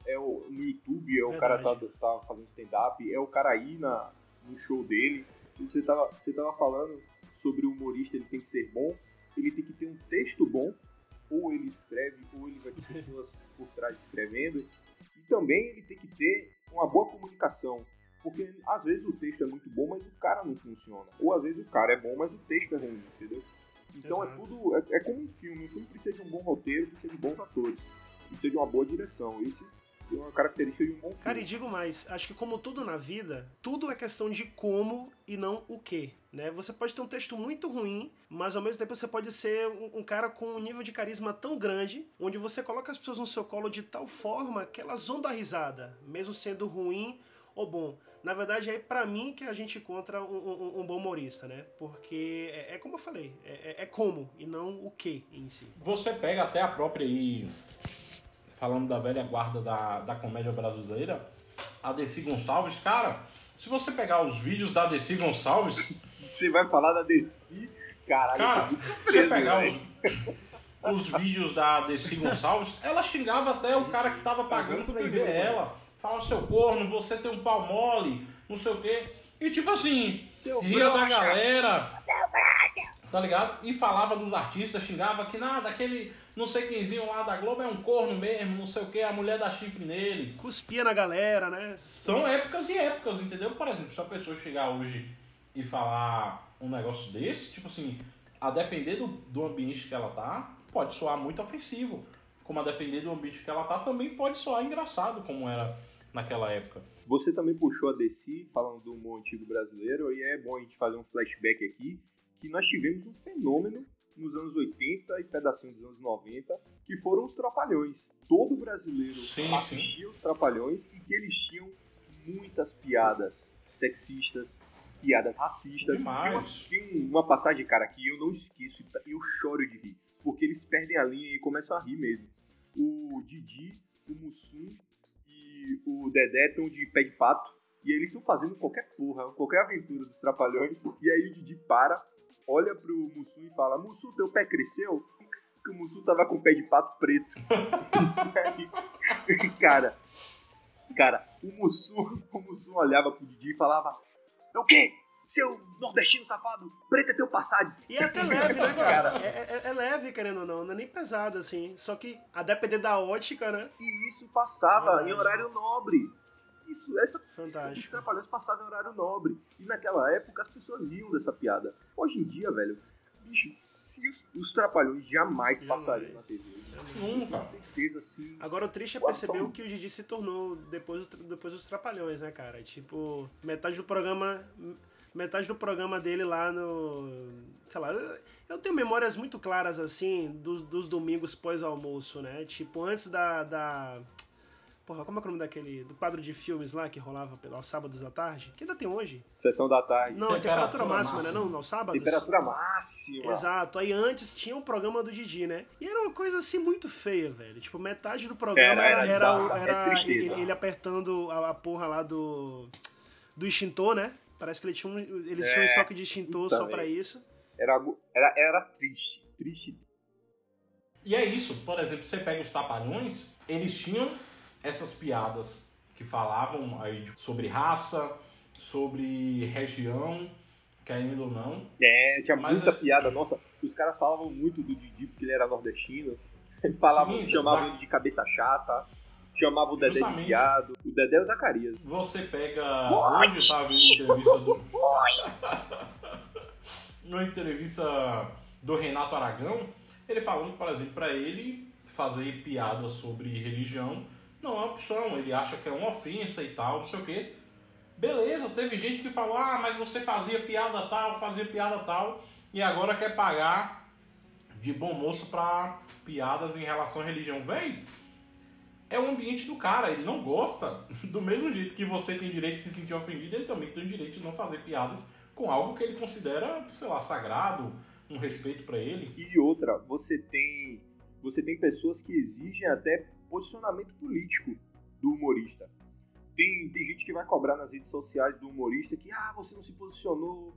É o, no YouTube, é o Verdade. cara tá, tá fazendo stand-up, é o cara ir na, no show dele. Você tava, você tava falando sobre o humorista, ele tem que ser bom, ele tem que ter um texto bom, ou ele escreve, ou ele vai ter pessoas por trás escrevendo. E também ele tem que ter uma boa comunicação. Porque às vezes o texto é muito bom, mas o cara não funciona. Ou às vezes o cara é bom, mas o texto é ruim, entendeu? Então é Exato. é tudo. É, é, como um filme. Um filme precisa de um bom roteiro, precisa de bons atores. Precisa de uma boa direção. É uma característica de um bom filme. Cara, e digo mais, acho que como tudo na vida, tudo é questão de como e não o que. Né? Você pode ter um texto muito ruim, mas ao mesmo tempo você pode ser um, um, cara com um nível de carisma tão grande, onde você coloca as pessoas no seu colo de tal forma que elas vão dar risada, mesmo sendo ruim ou bom. Na verdade, é para mim que a gente encontra um, um, um bom humorista, né? Porque é, é como eu falei, é, é, como e não o que em si. Você pega até a própria aí, falando da velha guarda da, da comédia brasileira, a Desi Gonçalves, cara, se você pegar os vídeos da Desi Gonçalves. Você vai falar da Desi? Caralho, cara, se você pegar os, os vídeos da Desi Gonçalves, ela xingava até o cara que tava pagando pra ver ela. Fala seu corno, você tem um pau mole, não sei o quê. E tipo assim, seu ria da galera. Tá ligado? E falava dos artistas, xingava que nada, aquele não sei quemzinho lá da Globo é um corno mesmo, não sei o que, a mulher dá chifre nele. Cuspia na galera, né? São épocas e épocas, entendeu? Por exemplo, se a pessoa chegar hoje e falar um negócio desse, tipo assim, a depender do, do ambiente que ela tá, pode soar muito ofensivo. Como a depender do ambiente que ela tá, também pode soar engraçado, como era naquela época. Você também puxou a DC, falando do humor antigo brasileiro, e é bom a gente fazer um flashback aqui, que nós tivemos um fenômeno nos anos 80 e pedacinho dos anos 90, que foram os Trapalhões. Todo brasileiro sim, assistia sim. os Trapalhões e que eles tinham muitas piadas sexistas, piadas racistas. Demais. Tem uma, tem uma passagem, cara, que eu não esqueço e eu choro de rir, porque eles perdem a linha e começam a rir mesmo. O Didi, o Mussum e o Dedé estão de pé de pato e eles estão fazendo qualquer porra, qualquer aventura dos Trapalhões, e aí o Didi para olha pro Mussu e fala: Mussu, teu pé cresceu? Que o Mussu tava com o pé de pato preto. aí, cara, cara, o Mussu, o Mussu olhava pro Didi e falava: É o quê? Seu nordestino safado, preto é teu passado. E é até leve, né, cara? É, é, é, leve, querendo ou não, não é nem pesado, assim. Só que a depender da ótica, né? E isso passava é em horário nobre. Isso, essa Fantástico. Os Trapalhões passavam em horário nobre. E naquela época as pessoas riam dessa piada. Hoje em dia, velho, bicho, se os, os Trapalhões jamais, jamais. passariam na TV. Nunca. Com certeza, sim. Agora o triste é perceber o que o Didi se tornou depois, depois dos Trapalhões, né, cara? Tipo, metade do programa. Metade do programa dele lá no. Sei lá, eu tenho memórias muito claras, assim, dos, dos domingos pós-almoço, né? Tipo, antes da, da Porra, como é o nome daquele. do quadro de filmes lá que rolava aos sábados à tarde? Que ainda tem hoje. Sessão da tarde. Não, temperatura, temperatura máxima, máxima, né? Não, aos sábados. Temperatura máxima. Exato. Aí antes tinha o um programa do Didi, né? E era uma coisa assim muito feia, velho. Tipo, metade do programa era, era, era, era é ele, ele, apertando a, a, porra lá do. do extintor, né? Parece que ele tinha um, eles é, tinham um estoque de extintor só pra isso. Era, era, era triste. Triste. E é isso, por exemplo, você pega os tapalhões, eles tinham essas piadas que falavam aí sobre raça, sobre região, querendo ou não. É, tinha muita é... piada. Nossa, os caras falavam muito do Didi porque ele era nordestino. Falavam, Sim, chamavam da... ele de cabeça chata. Chamavam o Dedé Justamente. de viado. O Dedé é o Zacarias. Você pega. Hoje eu tava vendo entrevista do. Uma entrevista do Renato Aragão, ele falando, por exemplo, para ele fazer piada sobre religião não é opção, ele acha que é uma ofensa e tal, não sei o quê. Beleza, teve gente que falou, ah, mas você fazia piada tal, fazia piada tal, e agora quer pagar de bom moço pra piadas em relação à religião. Véi, é o ambiente do cara, ele não gosta. Do mesmo jeito que você tem direito de se sentir ofendido, ele também tem o direito de não fazer piadas com algo que ele considera, sei lá, sagrado, um respeito para ele. E outra, você tem você tem pessoas que exigem até posicionamento político do humorista. Tem, tem gente que vai cobrar nas redes sociais do humorista que ah, você não se posicionou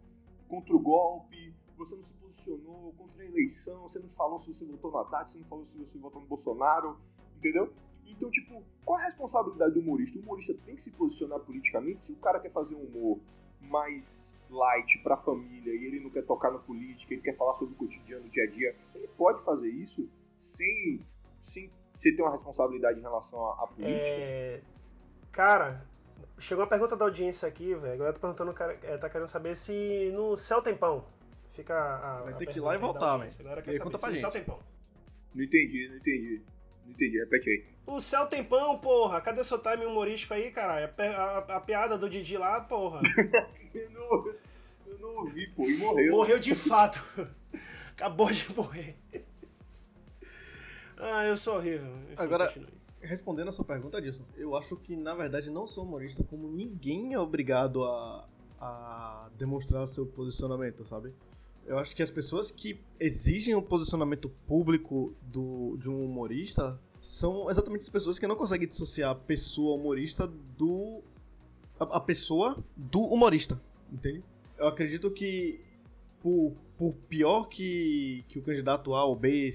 contra o golpe, você não se posicionou contra a eleição, você não falou se você votou no Haddad, você não falou se você votou no Bolsonaro, entendeu? Então, tipo, qual é a responsabilidade do humorista? O humorista tem que se posicionar politicamente. Se o cara quer fazer um humor mais light pra família e ele não quer tocar na política, ele quer falar sobre o cotidiano, o dia a dia, ele pode fazer isso sem, sem você tem uma responsabilidade em relação à, à política? É... Cara, chegou uma pergunta da audiência aqui, velho. Agora tá perguntando, é, tá querendo saber se no céu tem pão. Fica a. Vai ter que ir lá e voltar, velho. Agora quer saber conta pra se gente. no céu tem pão. Não entendi, não entendi. Não entendi, repete aí. O céu tem pão, porra. Cadê seu time humorístico aí, caralho? A, pe- a- a piada do Didi lá, porra. Eu não, eu não ouvi, pô, e morreu. Morreu de fato. Acabou de morrer. Ah, eu sou horrível. Enfim, Agora- continue. Respondendo a sua pergunta disso, eu acho que na verdade não sou humorista como ninguém é obrigado a, a demonstrar seu posicionamento, sabe? Eu acho que as pessoas que exigem um posicionamento público do, de um humorista são exatamente as pessoas que não conseguem dissociar a pessoa humorista do. a, a pessoa do humorista, entende? Eu acredito que por, por pior que, que o candidato A ou B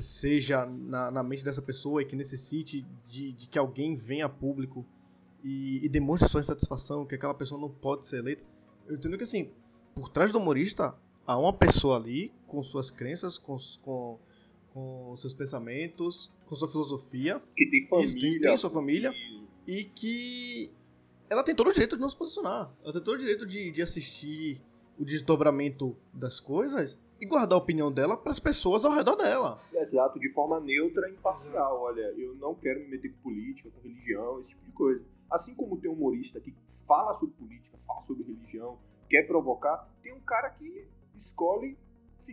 seja na, na mente dessa pessoa e que necessite de, de que alguém venha a público e, e demonstre sua insatisfação, que aquela pessoa não pode ser eleita, eu entendo que assim, por trás do humorista há uma pessoa ali com suas crenças, com, com, com seus pensamentos, com sua filosofia, Que tem Isso, família. tem- tem sua família. e- e que ela tem todo o direito de não se posicionar. Ela tem todo o direito de, de assistir o desdobramento das coisas e guardar a opinião dela para as pessoas ao redor dela. Exato, de forma neutra e imparcial. Olha, eu não quero me meter com política, com religião, esse tipo de coisa. Assim como tem um humorista que fala sobre política, fala sobre religião, quer provocar, tem um cara que escolhe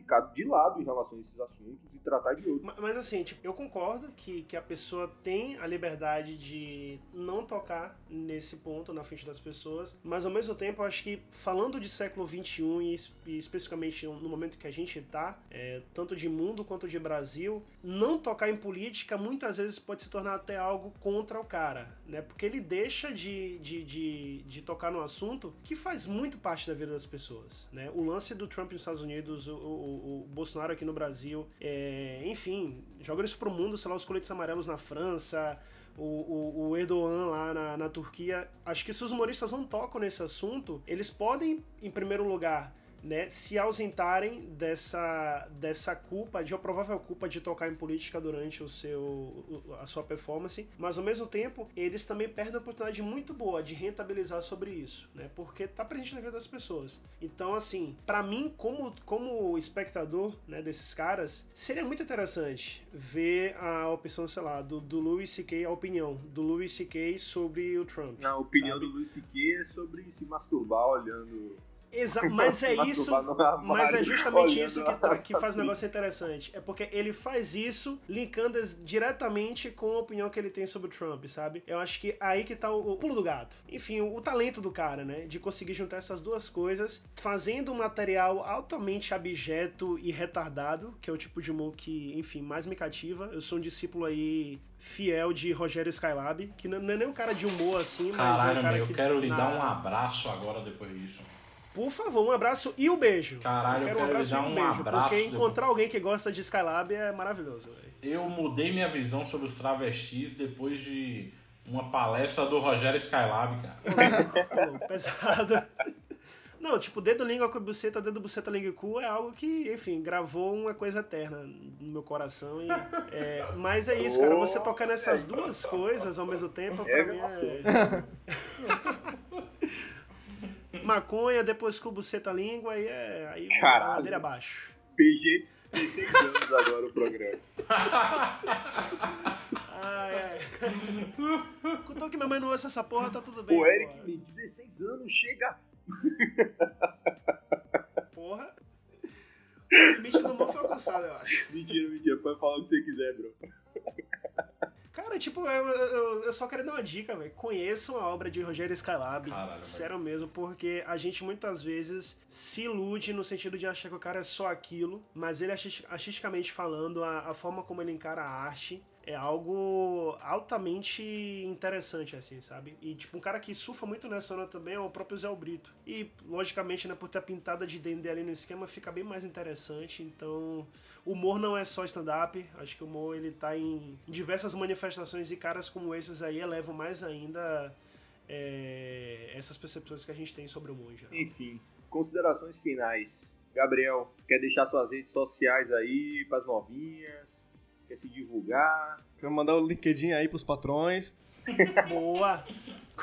ficar de lado em relação a esses assuntos e tratar de outros. Ma- Mas assim, tipo, eu concordo que, que a pessoa tem a liberdade de não tocar nesse ponto na frente das pessoas, mas ao mesmo tempo acho que falando de século XXI e, es- especificamente no momento que a gente tá, é, tanto de mundo quanto de Brasil, não tocar em política muitas vezes pode se tornar até algo contra o cara, né? Porque ele deixa de, de, de, de tocar no assunto que faz muito parte da vida das pessoas, né? O lance do Trump nos Estados Unidos, o, o- o Bolsonaro aqui no Brasil, é, enfim, joga isso pro mundo, sei lá, os coletes amarelos na França, o, o, o Erdogan lá na, na Turquia. Acho que se os humoristas não tocam nesse assunto, eles podem, em primeiro lugar, né, se ausentarem dessa, dessa culpa, de uma provável culpa de tocar em política durante o seu, a sua performance, mas ao mesmo tempo eles também perdem a oportunidade muito boa de rentabilizar sobre isso, né, porque tá presente na vida das pessoas. Então, assim, pra mim, como, como espectador né, desses caras, seria muito interessante ver a opção, sei lá, do, do Louis C.K., a opinião do Louis C.K. sobre o Trump. A opinião Sabe? do Luiz C.K. é sobre se masturbar olhando. Exa mas é isso, mas é justamente isso que, tá- que faz o negócio interessante. É porque ele faz isso linkando diretamente com a opinião que ele tem sobre o Trump, sabe? Eu acho que aí que tá o, o pulo do gato. Enfim, o, o talento do cara, né? De conseguir juntar essas duas coisas, fazendo um material altamente abjeto e retardado, que é o tipo de humor que, enfim, mais me cativa. Eu sou um discípulo aí fiel de Rogério Skylab, que não, não é nem um cara de humor assim, mas é um Caralho, cara meu, eu que quero lhe na- dar um abraço agora depois disso. Por favor, um abraço e um beijo. Caralho, eu eu quero um quero abraço e um um beijo. abraço porque encontrar alguém que gosta de Skylab é maravilhoso, velho. Eu mudei minha visão sobre os travestis depois de uma palestra do Rogério Skylab, cara. Pô, Pesado. Não, tipo, dedo, língua com buceta, dedo, buceta, língua e cu é algo que, enfim, gravou uma coisa eterna no meu coração. E, é, mas é isso, cara. Você tocar nessas duas coisas ao mesmo tempo, pra mim é. Maconha, depois cu, buceta, língua, aí é. Aí Caralho. ladeira abaixo. PG 16 anos agora o programa. Ai, ai. Contou que minha mãe não ouça essa porra, tá tudo bem. O Eric, porra. me 16 anos, chega! Porra. O limite do foi alcançado, eu acho. Mentira, mentira, pode falar o que você quiser, bro. Cara, tipo, eu, eu, eu só queria dar uma dica, velho. Conheçam a obra de Rogério Skylab. Caralho, sério mesmo, porque a gente muitas vezes se ilude no sentido de achar que o cara é só aquilo, mas ele, artis- artisticamente falando, a, a forma como ele encara a arte é algo altamente interessante, assim, sabe? E, tipo, um cara que surfa muito nessa onda também é o próprio Zé Brito. E, logicamente, né, por ter a pintada de Dendê ali no esquema, fica bem mais interessante. Então, humor não é só stand-up. Acho que o humor, ele tá em diversas manifestações e caras como esses aí elevam mais ainda é, essas percepções que a gente tem sobre o humor, geral. Enfim, considerações finais. Gabriel, quer deixar suas redes sociais aí pras novinhas? Quer se divulgar? Quero mandar o LinkedIn aí pros patrões, Boa!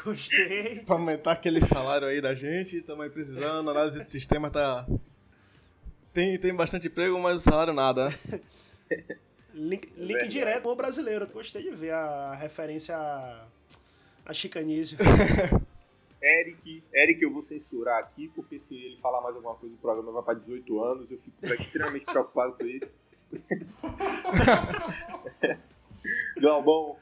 Gostei! pra aumentar aquele salário aí da gente. Estamos aí precisando, a análise de sistema tá. Tem, tem bastante emprego, mas o salário nada, né? Link, link direto ao brasileiro. Gostei de ver a referência a, a chicanísio. Eric, Eric, eu vou censurar aqui, porque se ele falar mais alguma coisa, o programa vai para 18 anos. Eu fico extremamente preocupado com isso. Galbão.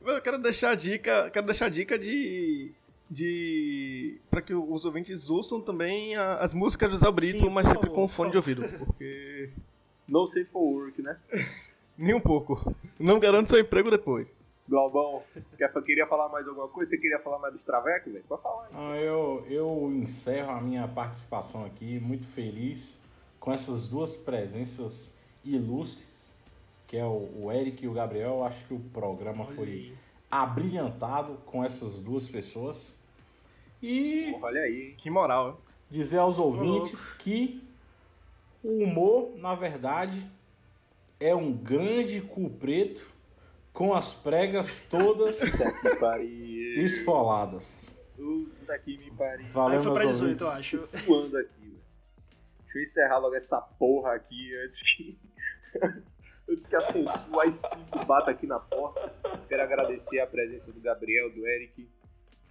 Eu quero deixar a dica, quero deixar a dica de de para que os ouvintes ouçam também a, as músicas do Zé Brito, Sim, mas sempre favor, com fone de ouvido, porque No safe for work, né? nem um pouco. Não garanto seu emprego depois. Quer- queria falar mais alguma coisa? Você queria falar mais dos travecos, velho? Pode falar. Ah, eu, eu encerro a minha participação aqui, muito feliz com essas duas presenças ilustres, que é o, o Eric e o Gabriel. Eu acho que o programa foi abrilhantado com essas duas pessoas. E Porra, olha aí? Que moral, hein? dizer aos ouvintes que o humor, na verdade, é um grande cu preto com as pregas todas esfoladas. Puta que me pariu. Valeu, Aí foi pra meus 18, eu acho. Tô suando aqui, velho. Deixa eu encerrar logo essa porra aqui antes que. antes que a censura i5 bata aqui na porta. Quero agradecer a presença do Gabriel, do Eric.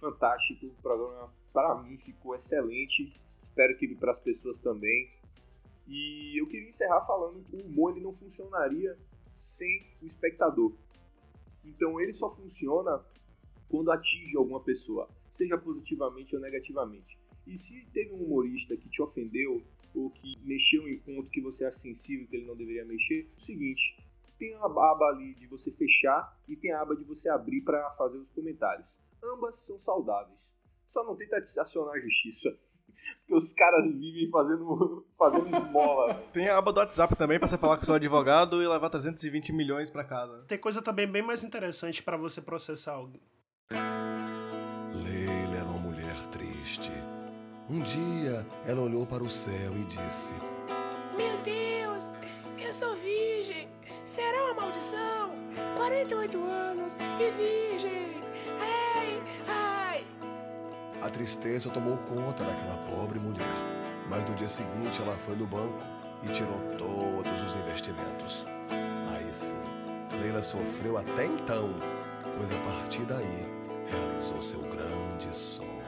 Fantástico. O programa, para mim, ficou excelente. Espero que para as pessoas também. E eu queria encerrar falando que o humor ele não funcionaria sem o espectador. Então ele só funciona quando atinge alguma pessoa, seja positivamente ou negativamente. E se teve um humorista que te ofendeu ou que mexeu em ponto que você acha sensível que ele não deveria mexer, é o seguinte: tem a aba ali de você fechar e tem a aba de você abrir para fazer os comentários. Ambas são saudáveis. Só não tenta acionar a justiça. Porque os caras vivem fazendo, fazendo esmola. Tem a aba do WhatsApp também pra você falar com seu advogado e levar 320 milhões pra casa. Tem coisa também bem mais interessante pra você processar alguém. Leila era uma mulher triste. Um dia ela olhou para o céu e disse: Meu Deus, eu sou virgem. Será uma maldição? 48 anos e virgem. A tristeza tomou conta daquela pobre mulher. Mas no dia seguinte ela foi no banco e tirou todos os investimentos. Aí sim, Leila sofreu até então, pois a partir daí realizou seu grande sonho.